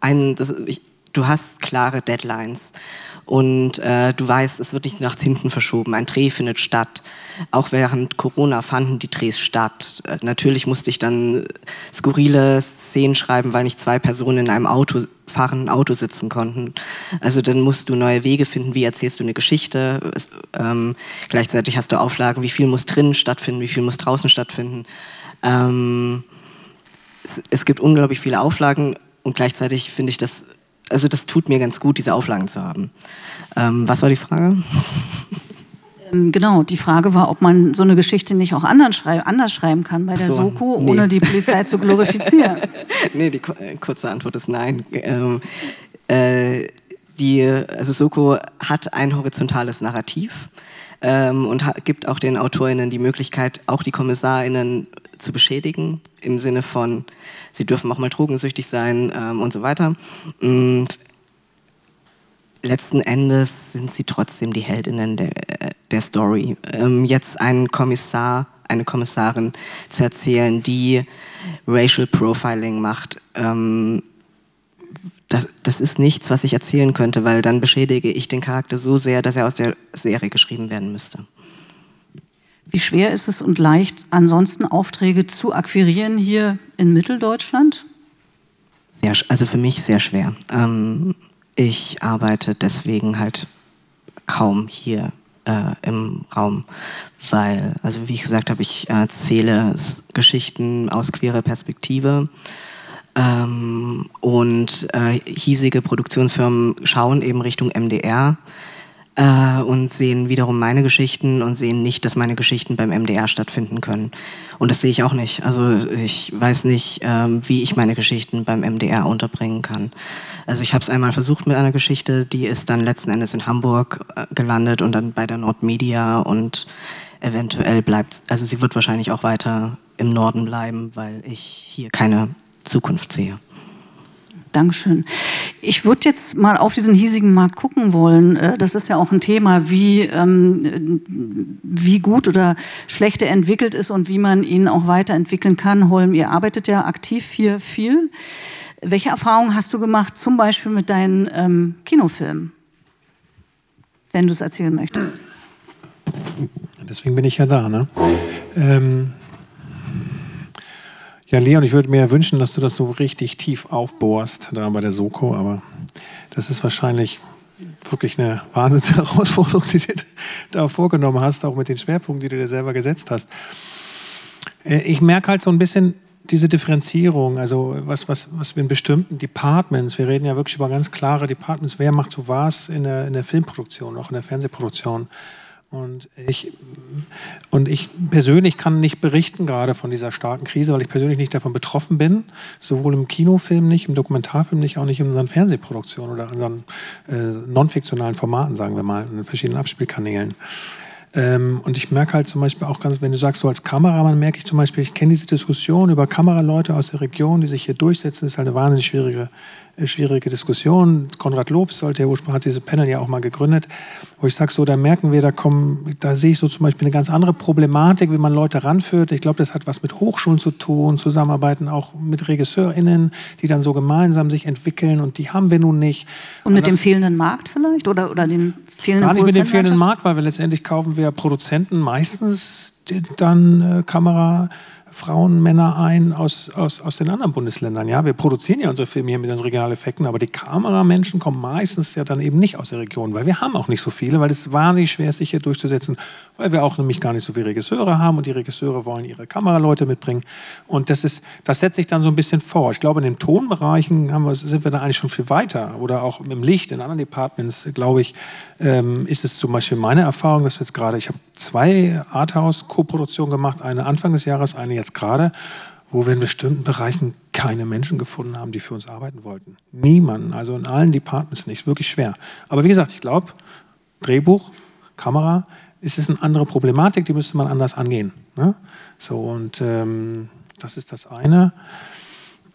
einen, das, ich, du hast klare Deadlines und äh, du weißt, es wird nicht nach hinten verschoben. Ein Dreh findet statt. Auch während Corona fanden die Drehs statt. Äh, natürlich musste ich dann skurrile Szenen schreiben, weil nicht zwei Personen in einem Auto fahrenden Auto sitzen konnten. Also dann musst du neue Wege finden, wie erzählst du eine Geschichte. Es, ähm, gleichzeitig hast du Auflagen, wie viel muss drinnen stattfinden, wie viel muss draußen stattfinden. Ähm, es, es gibt unglaublich viele Auflagen und gleichzeitig finde ich das also das tut mir ganz gut, diese Auflagen zu haben. Ähm, was war die Frage? Ähm, genau, die Frage war, ob man so eine Geschichte nicht auch anders, schrei anders schreiben kann bei der so, Soko, nee. ohne die Polizei zu glorifizieren. nee, die äh, kurze Antwort ist nein. Ähm, äh, die, also Soko hat ein horizontales Narrativ ähm, und gibt auch den AutorInnen die Möglichkeit, auch die KommissarInnen zu beschädigen, im Sinne von, sie dürfen auch mal drogensüchtig sein ähm, und so weiter. Und letzten Endes sind sie trotzdem die Heldinnen der, der Story. Ähm, jetzt einen Kommissar, eine Kommissarin zu erzählen, die Racial Profiling macht, ähm, das, das, ist nichts, was ich erzählen könnte, weil dann beschädige ich den Charakter so sehr, dass er aus der Serie geschrieben werden müsste. Wie schwer ist es und leicht, ansonsten Aufträge zu akquirieren hier in Mitteldeutschland? Sehr, also für mich sehr schwer. Ähm, ich arbeite deswegen halt kaum hier äh, im Raum, weil, also wie ich gesagt habe, ich erzähle Geschichten aus queerer Perspektive. Ähm, und äh, hiesige Produktionsfirmen schauen eben Richtung MDR äh, und sehen wiederum meine Geschichten und sehen nicht, dass meine Geschichten beim MDR stattfinden können. Und das sehe ich auch nicht. Also ich weiß nicht, ähm, wie ich meine Geschichten beim MDR unterbringen kann. Also ich habe es einmal versucht mit einer Geschichte, die ist dann letzten Endes in Hamburg äh, gelandet und dann bei der Nordmedia und eventuell bleibt, also sie wird wahrscheinlich auch weiter im Norden bleiben, weil ich hier keine Zukunft sehe. Dankeschön. Ich würde jetzt mal auf diesen hiesigen Markt gucken wollen. Äh, das ist ja auch ein Thema, wie, ähm, wie gut oder schlecht er entwickelt ist und wie man ihn auch weiterentwickeln kann. Holm, ihr arbeitet ja aktiv hier viel. Welche Erfahrungen hast du gemacht, zum Beispiel mit deinen ähm, Kinofilmen, wenn du es erzählen möchtest? Deswegen bin ich ja da. Ne? Ähm ja, Leon, ich würde mir wünschen, dass du das so richtig tief aufbohrst, da bei der Soko, aber das ist wahrscheinlich wirklich eine Wahnsinnsherausforderung, die du da vorgenommen hast, auch mit den Schwerpunkten, die du dir selber gesetzt hast. Äh, ich merke halt so ein bisschen diese Differenzierung, also was, was, was wir in bestimmten Departments, wir reden ja wirklich über ganz klare Departments, wer macht so was in der, in der Filmproduktion, auch in der Fernsehproduktion. Und ich, und ich persönlich kann nicht berichten gerade von dieser starken Krise, weil ich persönlich nicht davon betroffen bin. Sowohl im Kinofilm nicht, im Dokumentarfilm nicht, auch nicht in unseren Fernsehproduktionen oder unseren äh, non-fiktionalen Formaten, sagen wir mal, in verschiedenen Abspielkanälen. Ähm, und ich merke halt zum Beispiel auch ganz, wenn du sagst, so als Kameramann merke ich zum Beispiel, ich kenne diese Diskussion über Kameraleute aus der Region, die sich hier durchsetzen, das ist halt eine wahnsinnig schwierige schwierige Diskussion. Konrad Lobs sollte ja ursprünglich hat diese Panel ja auch mal gegründet, wo ich sage, so, da merken wir, da kommen, da sehe ich so zum Beispiel eine ganz andere Problematik, wie man Leute ranführt. Ich glaube, das hat was mit Hochschulen zu tun, Zusammenarbeiten auch mit RegisseurInnen, die dann so gemeinsam sich entwickeln und die haben wir nun nicht. Und, und mit dem fehlenden Markt vielleicht oder, oder dem fehlenden Gar nicht mit dem fehlenden Markt, weil wir letztendlich kaufen wir Produzenten meistens dann äh, Kamera Frauen, Männer ein aus, aus, aus den anderen Bundesländern. Ja, wir produzieren ja unsere Filme hier mit unseren Regionaleffekten, aber die Kameramenschen kommen meistens ja dann eben nicht aus der Region, weil wir haben auch nicht so viele, weil es wahnsinnig schwer ist, sich hier durchzusetzen, weil wir auch nämlich gar nicht so viele Regisseure haben und die Regisseure wollen ihre Kameraleute mitbringen. Und das ist, das setzt sich dann so ein bisschen vor. Ich glaube, in den Tonbereichen wir, sind wir da eigentlich schon viel weiter. Oder auch im Licht, in anderen Departments, glaube ich, ähm, ist es zum Beispiel meine Erfahrung, dass wir jetzt gerade, ich habe zwei Arthouse-Koproduktionen gemacht, eine Anfang des Jahres, eine jetzt gerade, wo wir in bestimmten Bereichen keine Menschen gefunden haben, die für uns arbeiten wollten. Niemanden, also in allen Departments nicht, wirklich schwer. Aber wie gesagt, ich glaube, Drehbuch, Kamera, ist es eine andere Problematik, die müsste man anders angehen. Ne? So, und ähm, das ist das eine.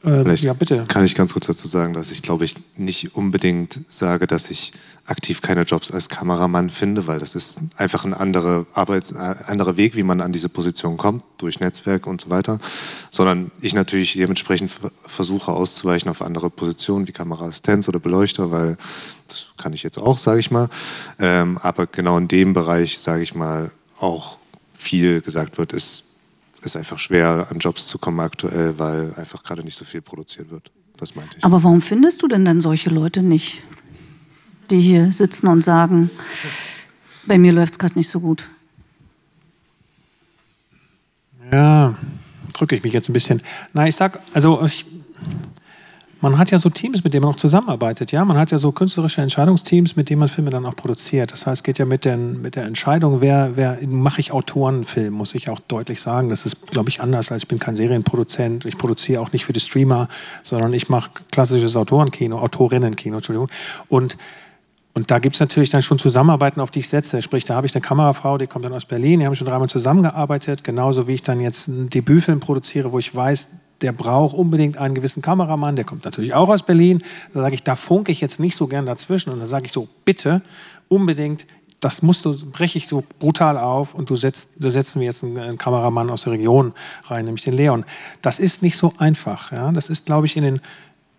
Äh, ja, bitte. Kann ich ganz kurz dazu sagen, dass ich, glaube ich, nicht unbedingt sage, dass ich aktiv keine Jobs als Kameramann finde, weil das ist einfach ein anderer Arbeits-, äh, anderer Weg, wie man an diese Position kommt, durch Netzwerk und so weiter. Sondern ich natürlich dementsprechend versuche auszuweichen auf andere Positionen wie Kameraassistenz oder Beleuchter, weil das kann ich jetzt auch, sage ich mal. Ähm, aber genau in dem Bereich, sage ich mal, auch viel gesagt wird, ist ist einfach schwer, an Jobs zu kommen aktuell, weil einfach gerade nicht so viel produziert wird. Das meinte ich. Aber warum findest du denn dann solche Leute nicht, die hier sitzen und sagen, bei mir läuft es gerade nicht so gut? Ja, drücke ich mich jetzt ein bisschen. Na, ich sag, also ich, man hat ja so Teams, mit denen man auch zusammenarbeitet. Ja? Man hat ja so künstlerische Entscheidungsteams, mit denen man Filme dann auch produziert. Das heißt, es geht ja mit, den, mit der Entscheidung, wer, wer mache ich Autorenfilm, muss ich auch deutlich sagen. Das ist, glaube ich, anders, als ich bin kein Serienproduzent. Ich produziere auch nicht für die Streamer, sondern ich mache klassisches Autorenkino, Autorinnenkino, Entschuldigung. Und und da gibt es natürlich dann schon Zusammenarbeiten, auf die ich setze. Sprich, da habe ich eine Kamerafrau, die kommt dann aus Berlin, die haben schon dreimal zusammengearbeitet, genauso wie ich dann jetzt einen Debütfilm produziere, wo ich weiß, der braucht unbedingt einen gewissen Kameramann, der kommt natürlich auch aus Berlin. Da sage ich, da funke ich jetzt nicht so gern dazwischen. Und dann sage ich so, bitte, unbedingt, das musst du, breche ich so brutal auf und du setzt, da setzen wir jetzt einen, einen, Kameramann aus der Region rein, nämlich den Leon. Das ist nicht so einfach. Ja? Das ist, glaube ich, in den,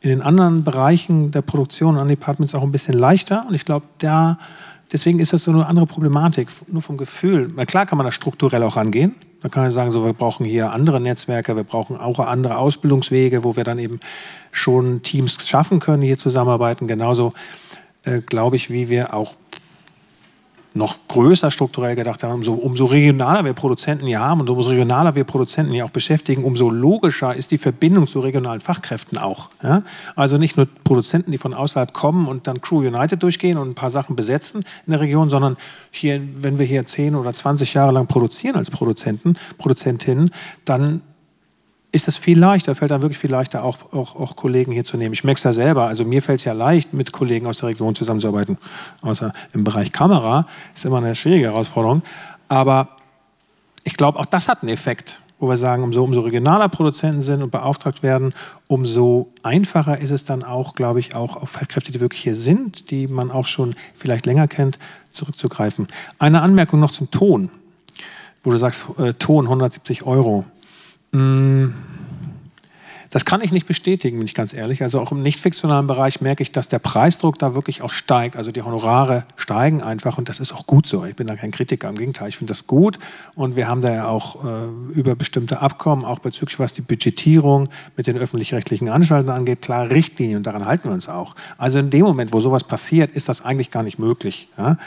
in den anderen Bereichen der Produktion an Departments auch ein bisschen leichter. Und ich glaube, da, deswegen ist das so eine andere Problematik, nur vom Gefühl. Na klar kann man da strukturell auch rangehen. Da kann ich sagen, so, wir brauchen hier andere Netzwerke, wir brauchen auch andere Ausbildungswege, wo wir dann eben schon Teams schaffen können, hier zusammenarbeiten. Genauso äh, glaube ich, wie wir auch noch größer strukturell gedacht haben, umso, umso regionaler wir Produzenten hier haben und umso regionaler wir Produzenten hier auch beschäftigen, umso logischer ist die Verbindung zu regionalen Fachkräften auch. Ja? Also nicht nur Produzenten, die von außerhalb kommen und dann Crew United durchgehen und ein paar Sachen besetzen in der Region, sondern hier, wenn wir hier 10 oder 20 Jahre lang produzieren als Produzenten, Produzentinnen, dann ist es viel leichter, fällt dann wirklich viel leichter, auch, auch, auch Kollegen hier zu nehmen. Ich merke es ja selber, also mir fällt es ja leicht, mit Kollegen aus der Region zusammenzuarbeiten. Außer im Bereich Kamera ist immer eine schwierige Herausforderung. Aber ich glaube, auch das hat einen Effekt, wo wir sagen, umso, umso regionaler Produzenten sind und beauftragt werden, umso einfacher ist es dann auch, glaube ich, auch auf Kräfte, die wirklich hier sind, die man auch schon vielleicht länger kennt, zurückzugreifen. Eine Anmerkung noch zum Ton, wo du sagst, äh, Ton 170 Euro. Mm, Das kann ich nicht bestätigen, bin ich ganz ehrlich. Also auch im nicht fiktionalen Bereich merke ich, dass der Preisdruck da wirklich auch steigt. Also die Honorare steigen einfach und das ist auch gut so. Ich bin da kein Kritiker, im Gegenteil, ich finde das gut und wir haben da ja auch äh, über bestimmte Abkommen, auch bezüglich was die Budgetierung mit den öffentlich-rechtlichen Anstalten angeht, klare Richtlinien und daran halten wir uns auch. Also in dem Moment, wo sowas passiert, ist das eigentlich gar nicht möglich. Ja?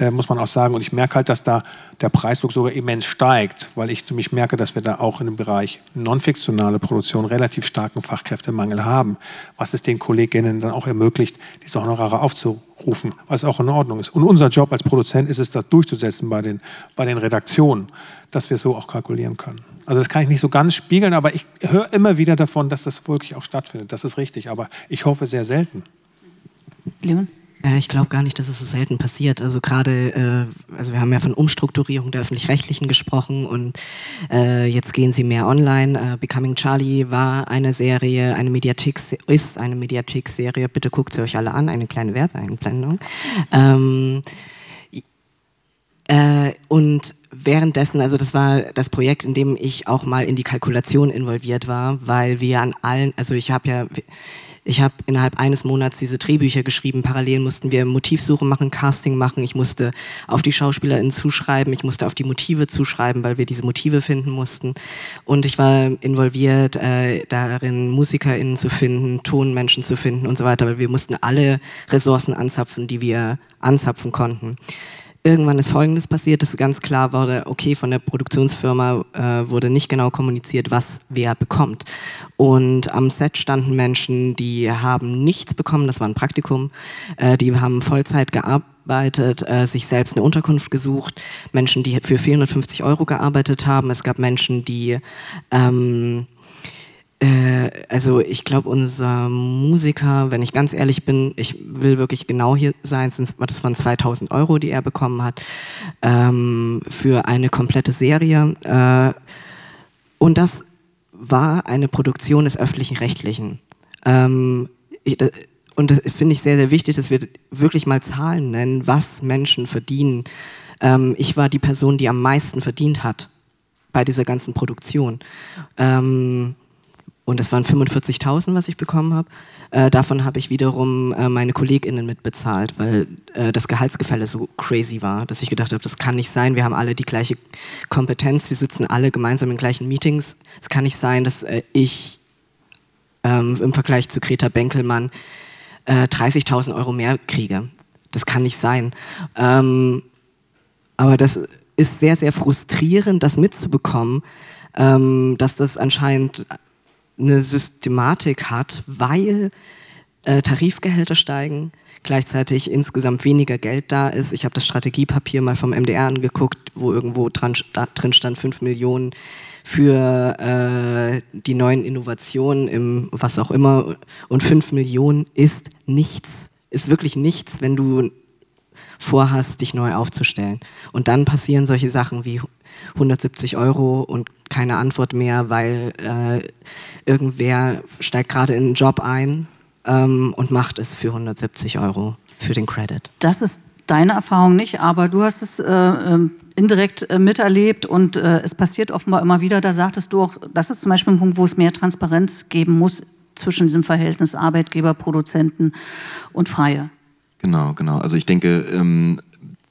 Äh, muss man auch sagen. Und ich merke halt, dass da der Preisdruck sogar immens steigt, weil ich mich merke, dass wir da auch in dem Bereich non-fiktionale Produktion relativ starken Fachkräftemangel haben, was es den Kolleginnen dann auch ermöglicht, diese Honorare aufzurufen, was auch in Ordnung ist. Und unser Job als Produzent ist es, das durchzusetzen bei den, bei den Redaktionen, dass wir so auch kalkulieren können. Also das kann ich nicht so ganz spiegeln, aber ich höre immer wieder davon, dass das wirklich auch stattfindet. Das ist richtig, aber ich hoffe sehr selten. Leon? Ja, ich glaube gar nicht, dass es so selten passiert. Also gerade, äh, also wir haben ja von Umstrukturierung der öffentlich-rechtlichen gesprochen und äh, jetzt gehen sie mehr online. Äh, Becoming Charlie war eine Serie, eine Mediathek ist eine Mediathek-Serie. Bitte guckt sie euch alle an, eine kleine Werbeeinblendung. Ähm, äh, und währenddessen, also das war das Projekt, in dem ich auch mal in die Kalkulation involviert war, weil wir an allen, also ich habe ja ich habe innerhalb eines Monats diese Drehbücher geschrieben. Parallel mussten wir Motivsuche machen, Casting machen. Ich musste auf die SchauspielerInnen zuschreiben. Ich musste auf die Motive zuschreiben, weil wir diese Motive finden mussten. Und ich war involviert äh, darin, MusikerInnen zu finden, Tonmenschen zu finden und so weiter, weil wir mussten alle Ressourcen anzapfen, die wir anzapfen konnten. Irgendwann ist Folgendes passiert, dass ganz klar wurde, okay, von der Produktionsfirma äh, wurde nicht genau kommuniziert, was wer bekommt. Und am Set standen Menschen, die haben nichts bekommen, das war ein Praktikum, äh, die haben Vollzeit gearbeitet, äh, sich selbst eine Unterkunft gesucht, Menschen, die für 450 Euro gearbeitet haben. Es gab Menschen, die... Ähm, äh, also ich glaube, unser Musiker, wenn ich ganz ehrlich bin, ich will wirklich genau hier sein, das waren 2000 Euro, die er bekommen hat, ähm, für eine komplette Serie. Äh, und das war eine Produktion des öffentlichen Rechtlichen. Ähm, ich, und das finde ich sehr, sehr wichtig, dass wir wirklich mal Zahlen nennen, was Menschen verdienen. Ähm, ich war die Person, die am meisten verdient hat bei dieser ganzen Produktion. Ähm, und das waren 45.000, was ich bekommen habe. Äh, davon habe ich wiederum äh, meine KollegInnen mitbezahlt, weil äh, das Gehaltsgefälle so crazy war, dass ich gedacht habe, das kann nicht sein. Wir haben alle die gleiche Kompetenz, wir sitzen alle gemeinsam in gleichen Meetings. Es kann nicht sein, dass äh, ich ähm, im Vergleich zu Greta Benkelmann 30.000 äh, Euro mehr kriege. Das kann nicht sein. Ähm, aber das ist sehr, sehr frustrierend, das mitzubekommen, ähm, dass das anscheinend eine Systematik hat, weil äh, Tarifgehälter steigen, gleichzeitig insgesamt weniger Geld da ist. Ich habe das Strategiepapier mal vom MDR angeguckt, wo irgendwo dran, drin stand 5 Millionen für äh, die neuen Innovationen im was auch immer. Und 5 Millionen ist nichts, ist wirklich nichts, wenn du vorhast, dich neu aufzustellen. Und dann passieren solche Sachen wie 170 Euro und keine Antwort mehr, weil äh, irgendwer steigt gerade in einen Job ein ähm, und macht es für 170 Euro für den Credit. Das ist deine Erfahrung nicht, aber du hast es äh, ähm, indirekt äh, miterlebt und äh, es passiert offenbar immer wieder. Da sagtest du auch, das ist zum Beispiel ein Punkt, wo es mehr Transparenz geben muss zwischen diesem Verhältnis Arbeitgeber, Produzenten und Freie. Genau, genau. Also ich denke, ähm,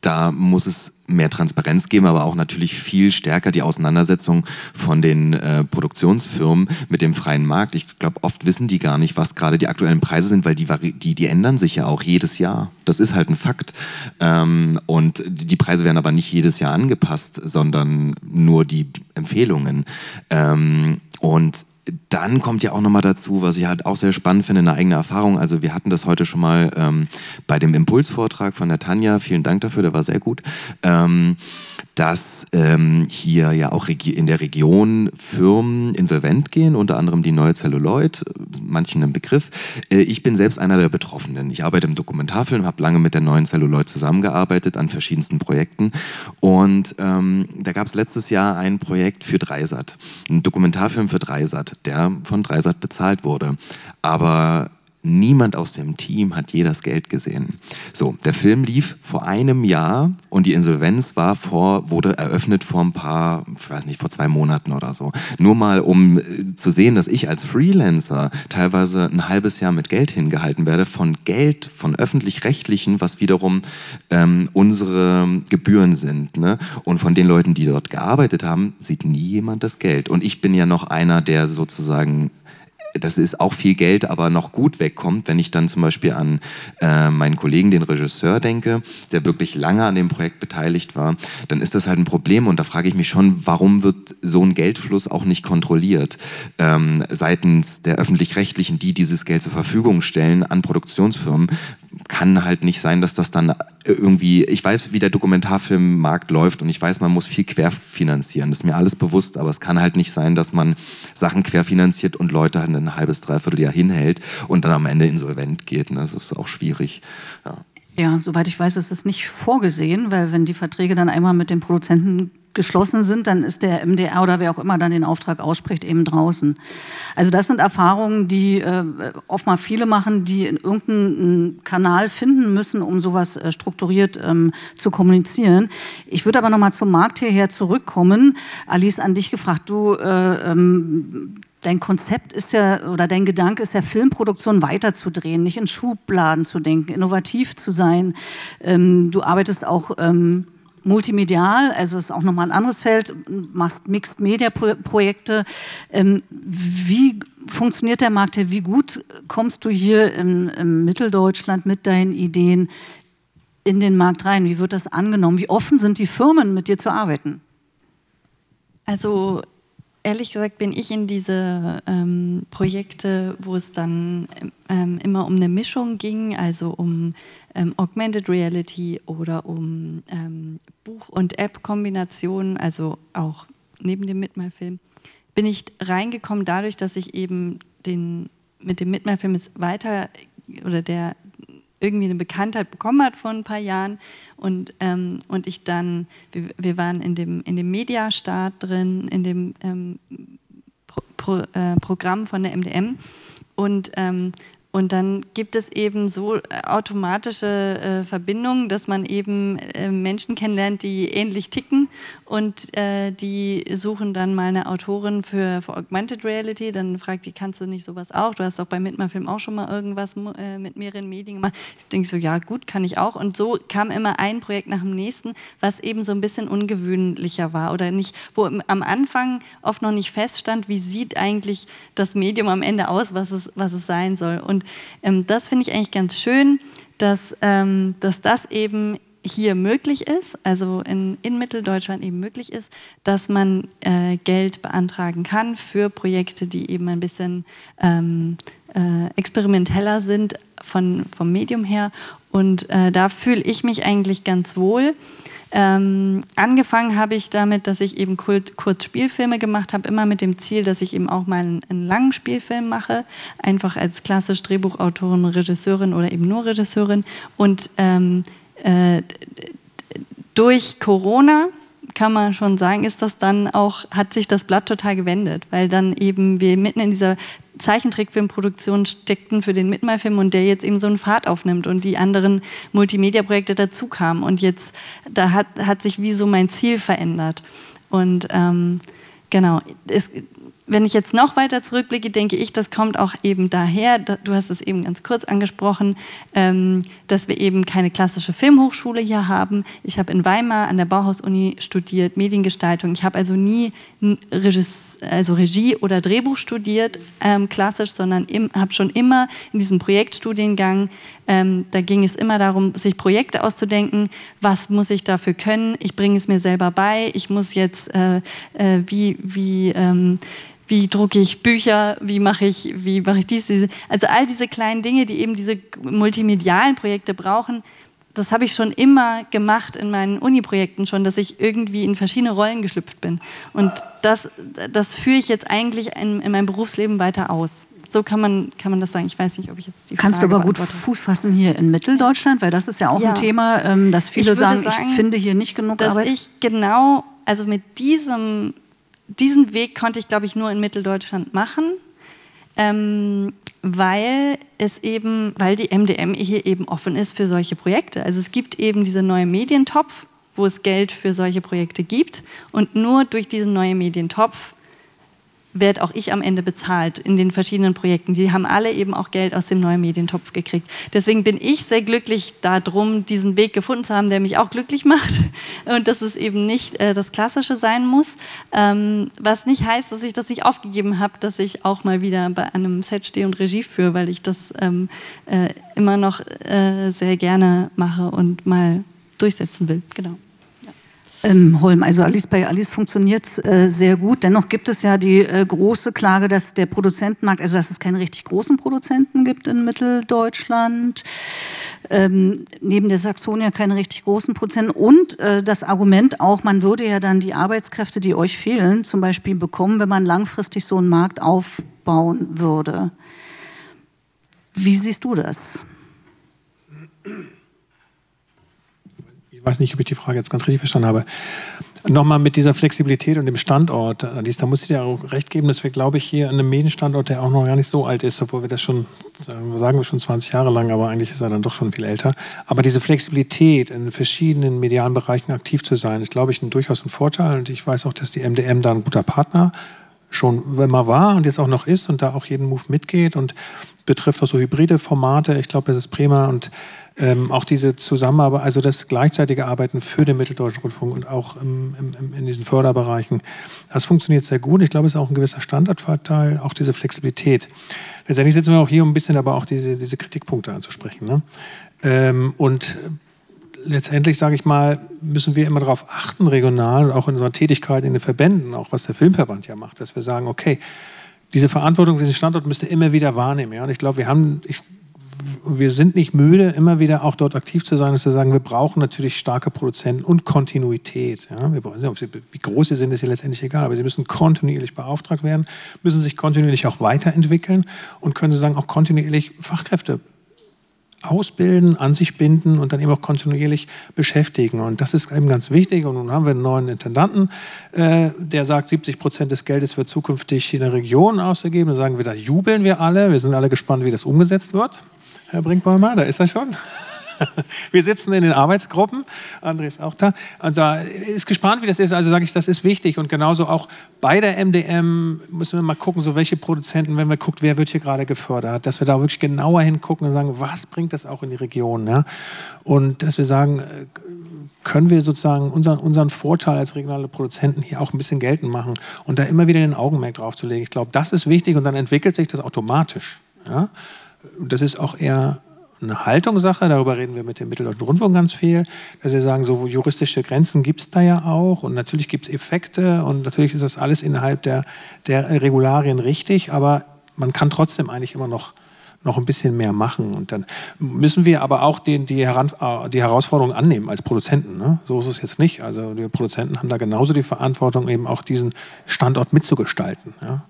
da muss es mehr Transparenz geben, aber auch natürlich viel stärker die Auseinandersetzung von den äh, Produktionsfirmen mit dem freien Markt. Ich glaube, oft wissen die gar nicht, was gerade die aktuellen Preise sind, weil die, die, die ändern sich ja auch jedes Jahr. Das ist halt ein Fakt. Ähm, und die Preise werden aber nicht jedes Jahr angepasst, sondern nur die Empfehlungen. Ähm, und dann kommt ja auch nochmal dazu, was ich halt auch sehr spannend finde, eine eigene Erfahrung. Also wir hatten das heute schon mal ähm, bei dem Impulsvortrag von der Tanja. Vielen Dank dafür, der war sehr gut. Ähm, dass ähm, hier ja auch in der Region Firmen insolvent gehen, unter anderem die Neue Celluloid, manchen ein Begriff. Äh, ich bin selbst einer der Betroffenen. Ich arbeite im Dokumentarfilm, habe lange mit der Neuen Celluloid zusammengearbeitet an verschiedensten Projekten und ähm, da gab es letztes Jahr ein Projekt für Dreisat, ein Dokumentarfilm für Dreisat, der von Dreisat bezahlt wurde. Aber Niemand aus dem Team hat je das Geld gesehen. So, der Film lief vor einem Jahr und die Insolvenz war vor, wurde eröffnet vor ein paar, ich weiß nicht, vor zwei Monaten oder so. Nur mal, um äh, zu sehen, dass ich als Freelancer teilweise ein halbes Jahr mit Geld hingehalten werde, von Geld, von öffentlich-rechtlichen, was wiederum ähm, unsere Gebühren sind. Ne? Und von den Leuten, die dort gearbeitet haben, sieht nie jemand das Geld. Und ich bin ja noch einer, der sozusagen das ist auch viel Geld, aber noch gut wegkommt, wenn ich dann zum Beispiel an äh, meinen Kollegen, den Regisseur, denke, der wirklich lange an dem Projekt beteiligt war, dann ist das halt ein Problem und da frage ich mich schon, warum wird so ein Geldfluss auch nicht kontrolliert ähm, seitens der öffentlich-rechtlichen, die dieses Geld zur Verfügung stellen an Produktionsfirmen, kann halt nicht sein, dass das dann irgendwie, ich weiß, wie der Dokumentarfilmmarkt läuft und ich weiß, man muss viel querfinanzieren. Das ist mir alles bewusst, aber es kann halt nicht sein, dass man Sachen querfinanziert und Leute halt ein halbes, dreiviertel Jahr hinhält und dann am Ende insolvent geht. Das ist auch schwierig. Ja. Ja, soweit ich weiß, ist das nicht vorgesehen, weil wenn die Verträge dann einmal mit den Produzenten geschlossen sind, dann ist der MDR oder wer auch immer dann den Auftrag ausspricht, eben draußen. Also das sind Erfahrungen, die äh, oft mal viele machen, die in irgendeinen Kanal finden müssen, um sowas äh, strukturiert ähm, zu kommunizieren. Ich würde aber noch mal zum Markt hierher zurückkommen. Alice, an dich gefragt, du äh, ähm, dein Konzept ist ja, oder dein Gedanke ist ja, Filmproduktion weiterzudrehen, nicht in Schubladen zu denken, innovativ zu sein. Ähm, du arbeitest auch ähm, multimedial, also ist auch nochmal ein anderes Feld, machst Mixed-Media-Projekte. Ähm, wie funktioniert der Markt? Wie gut kommst du hier in, in Mitteldeutschland mit deinen Ideen in den Markt rein? Wie wird das angenommen? Wie offen sind die Firmen, mit dir zu arbeiten? Also ehrlich gesagt bin ich in diese ähm, Projekte, wo es dann ähm, immer um eine Mischung ging, also um ähm, Augmented Reality oder um ähm, Buch- und App-Kombinationen, also auch neben dem Mitmalfilm, bin ich reingekommen dadurch, dass ich eben den, mit dem Mitmalfilm es weiter oder der irgendwie eine Bekanntheit bekommen hat vor ein paar Jahren. Und, ähm, und ich dann, wir, wir, waren in dem, in dem Mediastart drin, in dem ähm, Pro, Pro, äh, Programm von der MDM und ähm, und dann gibt es eben so äh, automatische äh, Verbindungen, dass man eben äh, Menschen kennenlernt, die ähnlich ticken und äh, die suchen dann mal eine Autorin für, für, Augmented Reality. Dann fragt die, kannst du nicht sowas auch? Du hast doch bei Mitmachfilm auch schon mal irgendwas äh, mit mehreren Medien gemacht. Ich denke so, ja gut, kann ich auch. Und so kam immer ein Projekt nach dem nächsten, was eben so ein bisschen ungewöhnlicher war oder nicht, wo am Anfang oft noch nicht feststand, wie sieht eigentlich das Medium am Ende aus, was es, was es sein soll. Und und ähm, das finde ich eigentlich ganz schön, dass, ähm, dass das eben hier möglich ist, also in, in Mitteldeutschland eben möglich ist, dass man äh, Geld beantragen kann für Projekte, die eben ein bisschen ähm, äh, experimenteller sind von, vom Medium her. Und äh, da fühle ich mich eigentlich ganz wohl. Ähm, angefangen habe ich damit, dass ich eben kurz Spielfilme gemacht habe, immer mit dem Ziel, dass ich eben auch mal einen, einen langen Spielfilm mache, einfach als klassisch Drehbuchautorin, Regisseurin oder eben nur Regisseurin. Und ähm, äh, durch Corona kann man schon sagen, ist das dann auch, hat sich das Blatt total gewendet, weil dann eben wir mitten in dieser Zeichentrickfilmproduktion steckten für den Mitmalfilm und der jetzt eben so einen Fahrt aufnimmt und die anderen Multimedia-Projekte dazu kamen. Und jetzt, da hat, hat sich wie so mein Ziel verändert. Und ähm, genau, es, wenn ich jetzt noch weiter zurückblicke, denke ich, das kommt auch eben daher, du hast es eben ganz kurz angesprochen, ähm, dass wir eben keine klassische Filmhochschule hier haben. Ich habe in Weimar an der Bauhaus-Uni studiert, Mediengestaltung. Ich habe also nie also Regie oder Drehbuch studiert, ähm, klassisch, sondern habe schon immer in diesem Projektstudiengang, ähm, da ging es immer darum, sich Projekte auszudenken. Was muss ich dafür können? Ich bringe es mir selber bei. Ich muss jetzt, äh, äh, wie, wie, wie drucke ich Bücher, wie mache ich, wie mache ich dies, diese. Also all diese kleinen Dinge, die eben diese multimedialen Projekte brauchen, das habe ich schon immer gemacht in meinen Uni-Projekten schon, dass ich irgendwie in verschiedene Rollen geschlüpft bin. Und das, das führe ich jetzt eigentlich in, in meinem Berufsleben weiter aus. So kann man, kann man das sagen. Ich weiß nicht, ob ich jetzt die Kannst Frage du aber gut Fuß fassen hier in Mitteldeutschland, weil das ist ja auch ja. ein Thema, ähm, dass viele sagen, sagen, ich finde hier nicht genug dass Arbeit. Dass ich genau, also mit diesem diesen Weg konnte ich, glaube ich, nur in Mitteldeutschland machen. Ähm, weil es eben, weil die MDM hier eben offen ist für solche Projekte. Also es gibt eben diese neue Medientopf, wo es Geld für solche Projekte gibt und nur durch diesen neuen Medientopf werde auch ich am Ende bezahlt in den verschiedenen Projekten. Die haben alle eben auch Geld aus dem neuen Medientopf gekriegt. Deswegen bin ich sehr glücklich darum, diesen Weg gefunden zu haben, der mich auch glücklich macht und dass es eben nicht äh, das Klassische sein muss. Ähm, was nicht heißt, dass ich das nicht aufgegeben habe, dass ich auch mal wieder bei einem Set stehe und Regie führe, weil ich das ähm, äh, immer noch äh, sehr gerne mache und mal durchsetzen will. Genau. Ähm, Holm, also Alice, bei Alice funktioniert äh, sehr gut. Dennoch gibt es ja die äh, große Klage, dass der Produzentenmarkt, also dass es keine richtig großen Produzenten gibt in Mitteldeutschland, ähm, neben der Saxonia keine richtig großen Produzenten und äh, das Argument auch, man würde ja dann die Arbeitskräfte, die euch fehlen, zum Beispiel bekommen, wenn man langfristig so einen Markt aufbauen würde. Wie siehst du das? Ich weiß nicht, ob ich die Frage jetzt ganz richtig verstanden habe. Nochmal mit dieser Flexibilität und dem Standort, da muss ich dir auch recht geben, dass wir, glaube ich, hier an einem Medienstandort, der auch noch gar nicht so alt ist, obwohl wir das schon, sagen wir schon 20 Jahre lang, aber eigentlich ist er dann doch schon viel älter. Aber diese Flexibilität, in verschiedenen medialen Bereichen aktiv zu sein, ist, glaube ich, ein, durchaus ein Vorteil. Und ich weiß auch, dass die MDM da ein guter Partner schon immer war und jetzt auch noch ist und da auch jeden Move mitgeht und betrifft auch so hybride Formate. Ich glaube, das ist prima und ähm, auch diese Zusammenarbeit, also das gleichzeitige Arbeiten für den Mitteldeutschen Rundfunk und auch im, im, in diesen Förderbereichen, das funktioniert sehr gut. Ich glaube, es ist auch ein gewisser Standardvorteil, auch diese Flexibilität. Letztendlich sitzen wir auch hier, um ein bisschen aber auch diese, diese Kritikpunkte anzusprechen. Ne? Ähm, und letztendlich, sage ich mal, müssen wir immer darauf achten, regional und auch in unserer Tätigkeit in den Verbänden, auch was der Filmverband ja macht, dass wir sagen, okay, diese Verantwortung diesen Standort müsst ihr immer wieder wahrnehmen. Ja? Und ich glaube, wir haben, ich wir sind nicht müde, immer wieder auch dort aktiv zu sein und zu sagen, wir brauchen natürlich starke Produzenten und Kontinuität. Ja, wir brauchen, wie groß sie sind, ist ja letztendlich egal, aber sie müssen kontinuierlich beauftragt werden, müssen sich kontinuierlich auch weiterentwickeln und können sozusagen auch kontinuierlich Fachkräfte ausbilden, an sich binden und dann eben auch kontinuierlich beschäftigen. Und das ist eben ganz wichtig. Und nun haben wir einen neuen Intendanten, äh, der sagt, 70 Prozent des Geldes wird zukünftig in der Region ausgegeben. Da sagen wir, da jubeln wir alle. Wir sind alle gespannt, wie das umgesetzt wird. Herr Brinkbäumer, da ist er schon. Wir sitzen in den Arbeitsgruppen, André ist auch da. Also ist gespannt, wie das ist. Also sage ich, das ist wichtig. Und genauso auch bei der MDM müssen wir mal gucken, so welche Produzenten, wenn wir gucken, wer wird hier gerade gefördert, dass wir da wirklich genauer hingucken und sagen, was bringt das auch in die Region. Ja? Und dass wir sagen, äh, können wir sozusagen unseren, unseren Vorteil als regionale Produzenten hier auch ein bisschen geltend machen und da immer wieder den Augenmerk drauf zu legen. Ich glaube, das ist wichtig und dann entwickelt sich das automatisch. Ja? Das ist auch eher eine Haltungssache, darüber reden wir mit dem Mitteldeutschen Rundfunk ganz viel, dass wir sagen, so juristische Grenzen gibt es da ja auch und natürlich gibt es Effekte und natürlich ist das alles innerhalb der, der Regularien richtig, aber man kann trotzdem eigentlich immer noch, noch ein bisschen mehr machen und dann müssen wir aber auch den, die, Heran, die Herausforderung annehmen als Produzenten. Ne? So ist es jetzt nicht. Also die Produzenten haben da genauso die Verantwortung, eben auch diesen Standort mitzugestalten. Ja?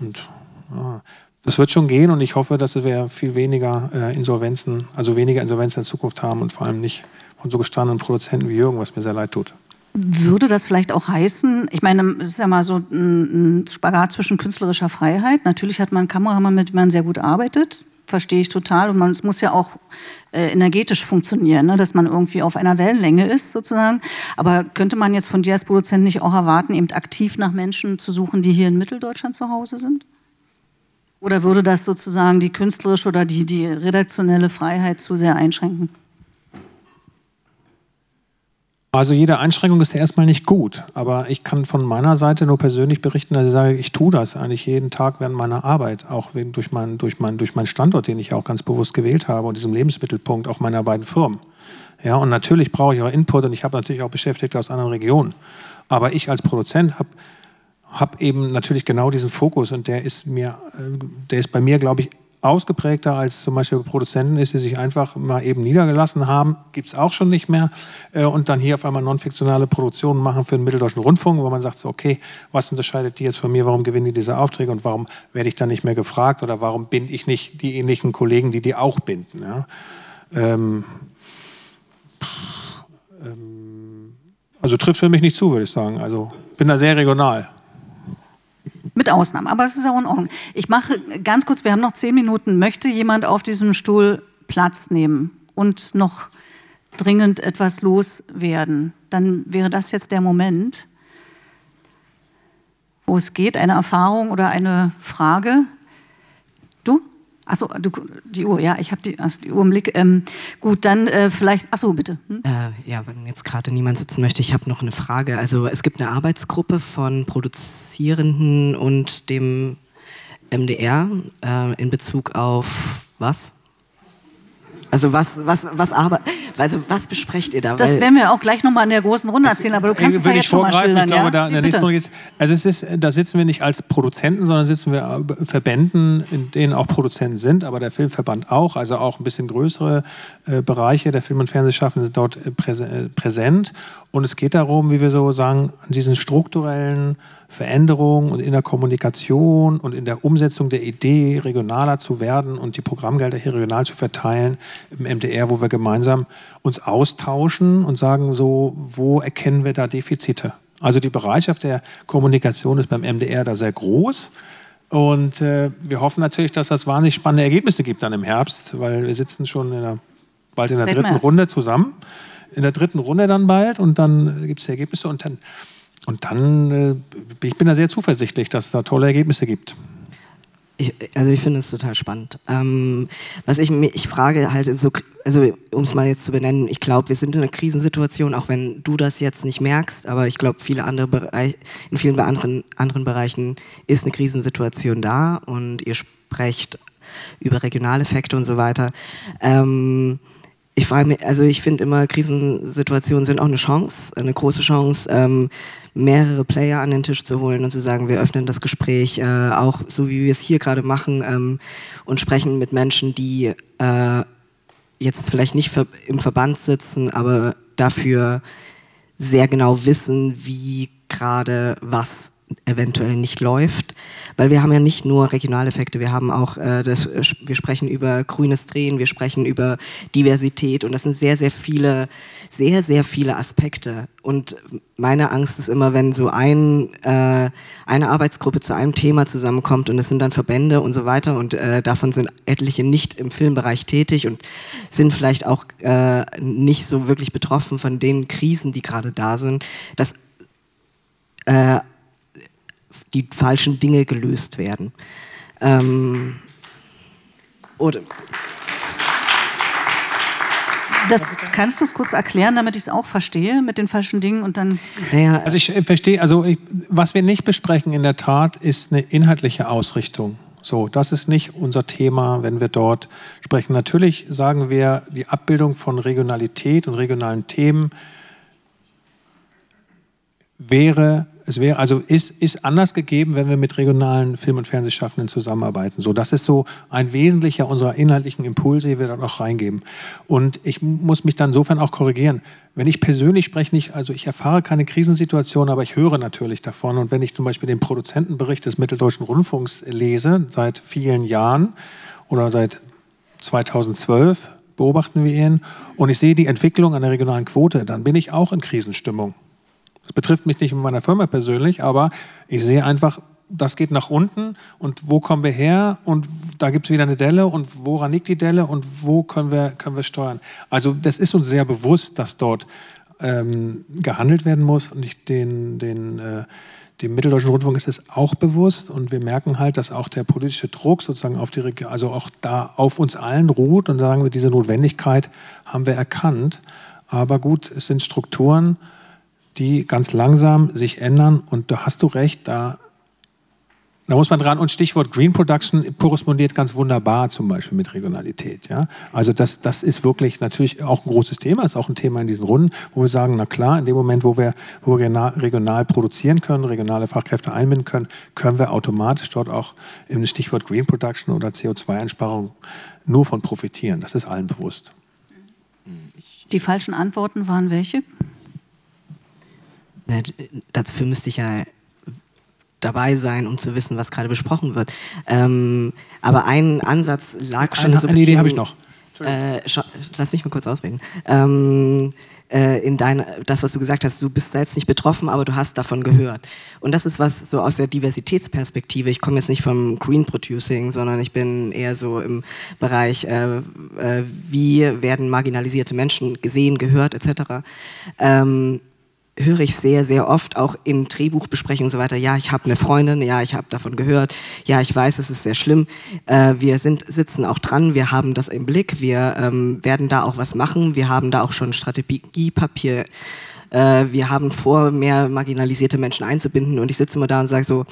Und ja, das wird schon gehen und ich hoffe, dass wir viel weniger äh, Insolvenzen, also weniger Insolvenzen in Zukunft haben und vor allem nicht von so gestandenen Produzenten wie Jürgen, was mir sehr leid tut. Würde das vielleicht auch heißen, ich meine, es ist ja mal so ein Spagat zwischen künstlerischer Freiheit. Natürlich hat man einen Kameramann, mit dem man sehr gut arbeitet, verstehe ich total. Und man, es muss ja auch äh, energetisch funktionieren, ne? dass man irgendwie auf einer Wellenlänge ist, sozusagen. Aber könnte man jetzt von dir als Produzent nicht auch erwarten, eben aktiv nach Menschen zu suchen, die hier in Mitteldeutschland zu Hause sind? Oder würde das sozusagen die künstlerische oder die, die redaktionelle Freiheit zu sehr einschränken? Also jede Einschränkung ist ja erstmal nicht gut, aber ich kann von meiner Seite nur persönlich berichten, dass ich sage, ich tue das eigentlich jeden Tag während meiner Arbeit, auch durch, mein, durch, mein, durch meinen Standort, den ich auch ganz bewusst gewählt habe und diesem Lebensmittelpunkt auch meiner beiden Firmen. Ja, und natürlich brauche ich auch Input und ich habe natürlich auch Beschäftigte aus anderen Regionen. Aber ich als Produzent habe habe eben natürlich genau diesen Fokus und der ist mir, äh, der ist bei mir, glaube ich, ausgeprägter als zum Beispiel Produzenten ist, die sich einfach mal eben niedergelassen haben, gibt es auch schon nicht mehr. Äh, und dann hier auf einmal non-fiktionale Produktionen machen für den Mitteldeutschen Rundfunk, wo man sagt, so, okay, was unterscheidet die jetzt von mir, warum gewinnen die diese Aufträge und warum werde ich dann nicht mehr gefragt oder warum binde ich nicht die ähnlichen Kollegen, die die auch binden. Ja? Ähm, ähm, also trifft für mich nicht zu, würde ich sagen. Also bin da sehr regional. Mit Ausnahmen, aber es ist auch in Ordnung. Ich mache ganz kurz, wir haben noch zehn Minuten. Möchte jemand auf diesem Stuhl Platz nehmen und noch dringend etwas loswerden? Dann wäre das jetzt der Moment, wo es geht, eine Erfahrung oder eine Frage. Du? Achso, du, die Uhr, ja, ich habe die, also die Uhr im Blick. Ähm, gut, dann äh, vielleicht, achso, bitte. Hm? Äh, ja, wenn jetzt gerade niemand sitzen möchte, ich habe noch eine Frage. Also es gibt eine Arbeitsgruppe von Produzierenden und dem MDR äh, in Bezug auf was? Also was, was, was, aber, also was besprecht ihr da? Das Weil- werden wir auch gleich nochmal in der großen Runde erzählen, aber du kannst es ja jetzt ich schon mal schildern. Ich glaube, ja? da in der nächsten Runde geht's. Also es ist, da sitzen wir nicht als Produzenten, sondern sitzen wir äh, Verbänden, in denen auch Produzenten sind, aber der Filmverband auch, also auch ein bisschen größere äh, Bereiche der Film- und Fernsehschaffenden sind dort äh, äh, präsent. Und es geht darum, wie wir so sagen, an diesen strukturellen Veränderungen und in der Kommunikation und in der Umsetzung der Idee, regionaler zu werden und die Programmgelder hier regional zu verteilen im MDR, wo wir gemeinsam uns austauschen und sagen so, wo erkennen wir da Defizite? Also die Bereitschaft der Kommunikation ist beim MDR da sehr groß. Und äh, wir hoffen natürlich, dass das wahnsinnig spannende Ergebnisse gibt dann im Herbst, weil wir sitzen schon in der, bald in der Seit dritten März. Runde zusammen. In der dritten Runde dann bald und dann gibt es Ergebnisse und dann, und dann äh, ich bin da sehr zuversichtlich, dass es da tolle Ergebnisse gibt. Ich, also ich finde es total spannend. Ähm, was ich mir, ich frage halt so, also um es mal jetzt zu benennen, ich glaube, wir sind in einer Krisensituation, auch wenn du das jetzt nicht merkst, aber ich glaube, viele andere Bereich, in vielen anderen, anderen Bereichen ist eine Krisensituation da und ihr sprecht über Regionaleffekte und so weiter. Ähm, ich frage mich, also ich finde immer, Krisensituationen sind auch eine Chance, eine große Chance, ähm, mehrere Player an den Tisch zu holen und zu sagen, wir öffnen das Gespräch, äh, auch so wie wir es hier gerade machen ähm, und sprechen mit Menschen, die äh, jetzt vielleicht nicht im Verband sitzen, aber dafür sehr genau wissen, wie gerade was eventuell nicht läuft, weil wir haben ja nicht nur Regionaleffekte, wir haben auch äh, das, äh, wir sprechen über grünes Drehen, wir sprechen über Diversität und das sind sehr sehr viele, sehr sehr viele Aspekte und meine Angst ist immer, wenn so ein äh, eine Arbeitsgruppe zu einem Thema zusammenkommt und es sind dann Verbände und so weiter und äh, davon sind etliche nicht im Filmbereich tätig und sind vielleicht auch äh, nicht so wirklich betroffen von den Krisen, die gerade da sind, dass äh, die falschen Dinge gelöst werden. Ähm, oder, Das, kannst du es kurz erklären, damit ich es auch verstehe mit den falschen Dingen und dann. naja, Also ich äh, verstehe, also ich, was wir nicht besprechen in der Tat ist eine inhaltliche Ausrichtung. So, das ist nicht unser Thema, wenn wir dort sprechen. Natürlich sagen wir, die Abbildung von Regionalität und regionalen Themen wäre, es wäre, also ist, ist anders gegeben, wenn wir mit regionalen Film- und Fernsehschaffenden zusammenarbeiten. So, das ist so ein wesentlicher unserer inhaltlichen Impulse, die wir dort auch reingeben. Und ich muss mich dann insofern auch korrigieren. Wenn ich persönlich spreche, nicht, also ich erfahre keine Krisensituation, aber ich höre natürlich davon. Und wenn ich zum Beispiel den Produzentenbericht des Mitteldeutschen Rundfunks lese, seit vielen Jahren oder seit 2012 beobachten wir ihn und ich sehe die Entwicklung der regionalen Quote, dann bin ich auch in Krisenstimmung. Das betrifft mich nicht in meiner Firma persönlich, aber ich sehe einfach, das geht nach unten und wo kommen wir her und da gibt es wieder eine Delle und woran liegt die Delle und wo können wir, können wir steuern. Also das ist uns sehr bewusst, dass dort ähm, gehandelt werden muss und ich den, den, äh, dem Mitteldeutschen Rundfunk ist es auch bewusst und wir merken halt, dass auch der politische Druck sozusagen auf die Regierung, also auch da auf uns allen ruht und sagen wir, diese Notwendigkeit haben wir erkannt. Aber gut, es sind Strukturen, die ganz langsam sich ändern und da hast du recht, da, da muss man dran und Stichwort Green Production korrespondiert ganz wunderbar zum Beispiel mit Regionalität. Ja? Also das, das ist wirklich natürlich auch ein großes Thema, ist auch ein Thema in diesen Runden, wo wir sagen, na klar, in dem Moment, wo wir, wo wir regional, produzieren können, regionale Fachkräfte einbinden können, können wir automatisch dort auch im Stichwort Green Production oder CO2-Einsparung nur von profitieren. Das ist allen bewusst. Die falschen Antworten waren welche? Ne, dafür müsste ich ja dabei sein, um zu wissen, was gerade besprochen wird. Ähm, aber ein Ansatz lag schon Eine- so ein eine Idee habe ich noch. Äh, lass mich mal kurz ausreden. Ähm, äh, in dein, das, was du gesagt hast, du bist selbst nicht betroffen, aber du hast davon gehört. Und das ist was so aus der Diversitätsperspektive. Ich komme jetzt nicht vom Green Producing, sondern ich bin eher so im Bereich, äh, äh, wie werden marginalisierte Menschen gesehen, gehört, etc. Ähm, höre ich sehr, sehr oft, auch in Drehbuchbesprechungen und so weiter, ja, ich habe eine Freundin, ja, ich habe davon gehört, ja, ich weiß, es ist sehr schlimm. Äh, wir sind, sitzen auch dran, wir haben das im Blick, wir ähm, werden da auch was machen, wir haben da auch schon Strategiepapier, äh, wir haben vor, mehr marginalisierte Menschen einzubinden und ich sitze immer da und sage so,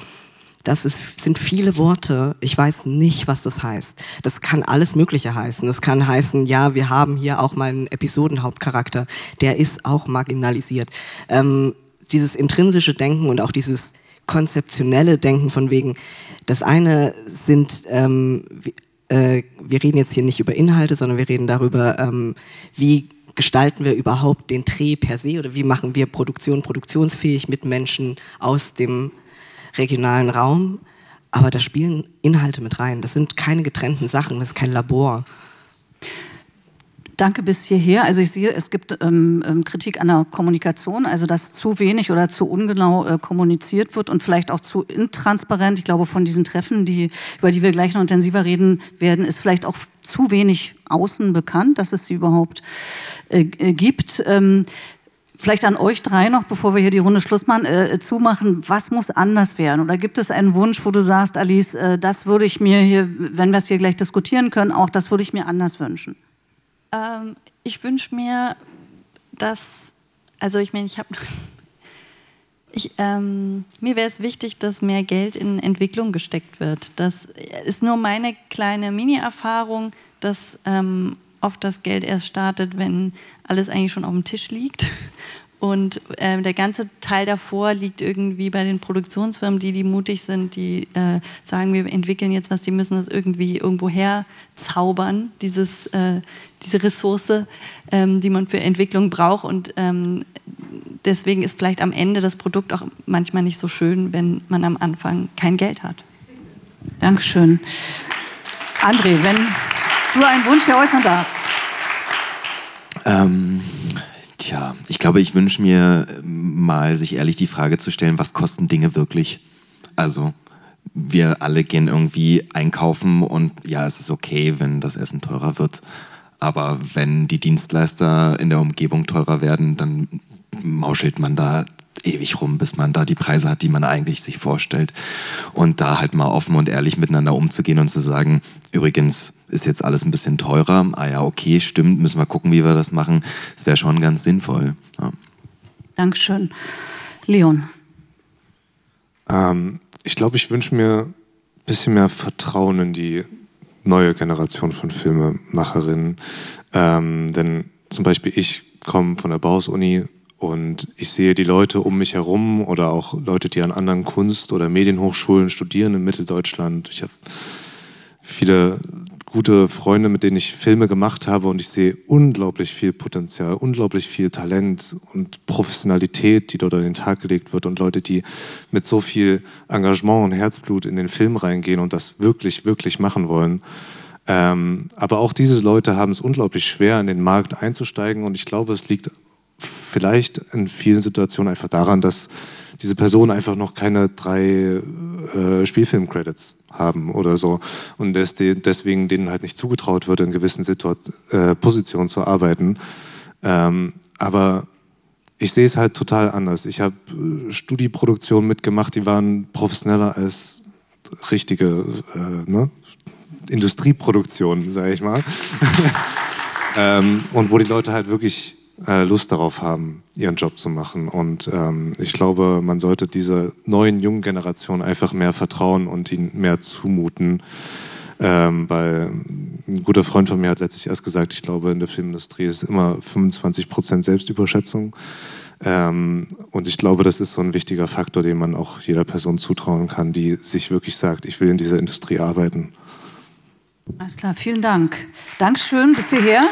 das ist, sind viele Worte. Ich weiß nicht, was das heißt. Das kann alles Mögliche heißen. Das kann heißen, ja, wir haben hier auch mal einen Episodenhauptcharakter, der ist auch marginalisiert. Ähm, dieses intrinsische Denken und auch dieses konzeptionelle Denken von wegen, das eine sind, ähm, äh, wir reden jetzt hier nicht über Inhalte, sondern wir reden darüber, ähm, wie gestalten wir überhaupt den Dreh per se oder wie machen wir Produktion produktionsfähig mit Menschen aus dem regionalen Raum, aber da spielen Inhalte mit rein. Das sind keine getrennten Sachen, das ist kein Labor. Danke bis hierher. Also ich sehe, es gibt ähm, ähm, Kritik an der Kommunikation, also dass zu wenig oder zu ungenau äh, kommuniziert wird und vielleicht auch zu intransparent. Ich glaube, von diesen Treffen, die, über die wir gleich noch intensiver reden werden, ist vielleicht auch zu wenig außen bekannt, dass es sie überhaupt äh, äh gibt. Ähm, Vielleicht an euch drei noch, bevor wir hier die Runde Schluss machen, äh, zumachen. Was muss anders werden? Oder gibt es einen Wunsch, wo du sagst, Alice, äh, das würde ich mir hier, wenn wir es hier gleich diskutieren können, auch das würde ich mir anders wünschen? Ähm, ich wünsche mir, dass, also ich meine, ich habe, ähm, mir wäre es wichtig, dass mehr Geld in Entwicklung gesteckt wird. Das ist nur meine kleine Mini-Erfahrung, dass ähm, oft das Geld erst startet, wenn alles eigentlich schon auf dem Tisch liegt. Und äh, der ganze Teil davor liegt irgendwie bei den Produktionsfirmen, die, die mutig sind, die äh, sagen, wir entwickeln jetzt was, die müssen das irgendwie irgendwo herzaubern, dieses, äh, diese Ressource, ähm, die man für Entwicklung braucht. Und ähm, deswegen ist vielleicht am Ende das Produkt auch manchmal nicht so schön, wenn man am Anfang kein Geld hat. Dankeschön. André, wenn du einen Wunsch hier äußern darfst. Ähm, tja, ich glaube, ich wünsche mir mal, sich ehrlich die Frage zu stellen, was kosten Dinge wirklich? Also, wir alle gehen irgendwie einkaufen und ja, es ist okay, wenn das Essen teurer wird. Aber wenn die Dienstleister in der Umgebung teurer werden, dann mauschelt man da ewig rum, bis man da die Preise hat, die man eigentlich sich vorstellt. Und da halt mal offen und ehrlich miteinander umzugehen und zu sagen, übrigens, ist jetzt alles ein bisschen teurer. Ah ja, okay, stimmt, müssen wir gucken, wie wir das machen. Das wäre schon ganz sinnvoll. Ja. Dankeschön. Leon. Ähm, ich glaube, ich wünsche mir ein bisschen mehr Vertrauen in die neue Generation von Filmemacherinnen. Ähm, denn zum Beispiel ich komme von der Baus-Uni und ich sehe die Leute um mich herum oder auch Leute, die an anderen Kunst- oder Medienhochschulen studieren in Mitteldeutschland. Ich habe viele gute Freunde, mit denen ich Filme gemacht habe und ich sehe unglaublich viel Potenzial, unglaublich viel Talent und Professionalität, die dort an den Tag gelegt wird und Leute, die mit so viel Engagement und Herzblut in den Film reingehen und das wirklich, wirklich machen wollen. Ähm, aber auch diese Leute haben es unglaublich schwer, in den Markt einzusteigen und ich glaube, es liegt vielleicht in vielen Situationen einfach daran, dass diese Personen einfach noch keine drei äh, Spielfilm-Credits haben oder so und des, deswegen denen halt nicht zugetraut wird, in gewissen Situat äh, Positionen zu arbeiten. Ähm, aber ich sehe es halt total anders. Ich habe äh, Studieproduktionen mitgemacht, die waren professioneller als richtige äh, ne? Industrieproduktionen, sage ich mal. ähm, und wo die Leute halt wirklich Lust darauf haben, ihren Job zu machen. Und ähm, ich glaube, man sollte dieser neuen jungen Generation einfach mehr vertrauen und ihnen mehr zumuten. Ähm, weil ein guter Freund von mir hat letztlich erst gesagt, ich glaube, in der Filmindustrie ist immer 25 Prozent Selbstüberschätzung. Ähm, und ich glaube, das ist so ein wichtiger Faktor, den man auch jeder Person zutrauen kann, die sich wirklich sagt, ich will in dieser Industrie arbeiten. Alles klar, vielen Dank. Dankeschön bis hierher.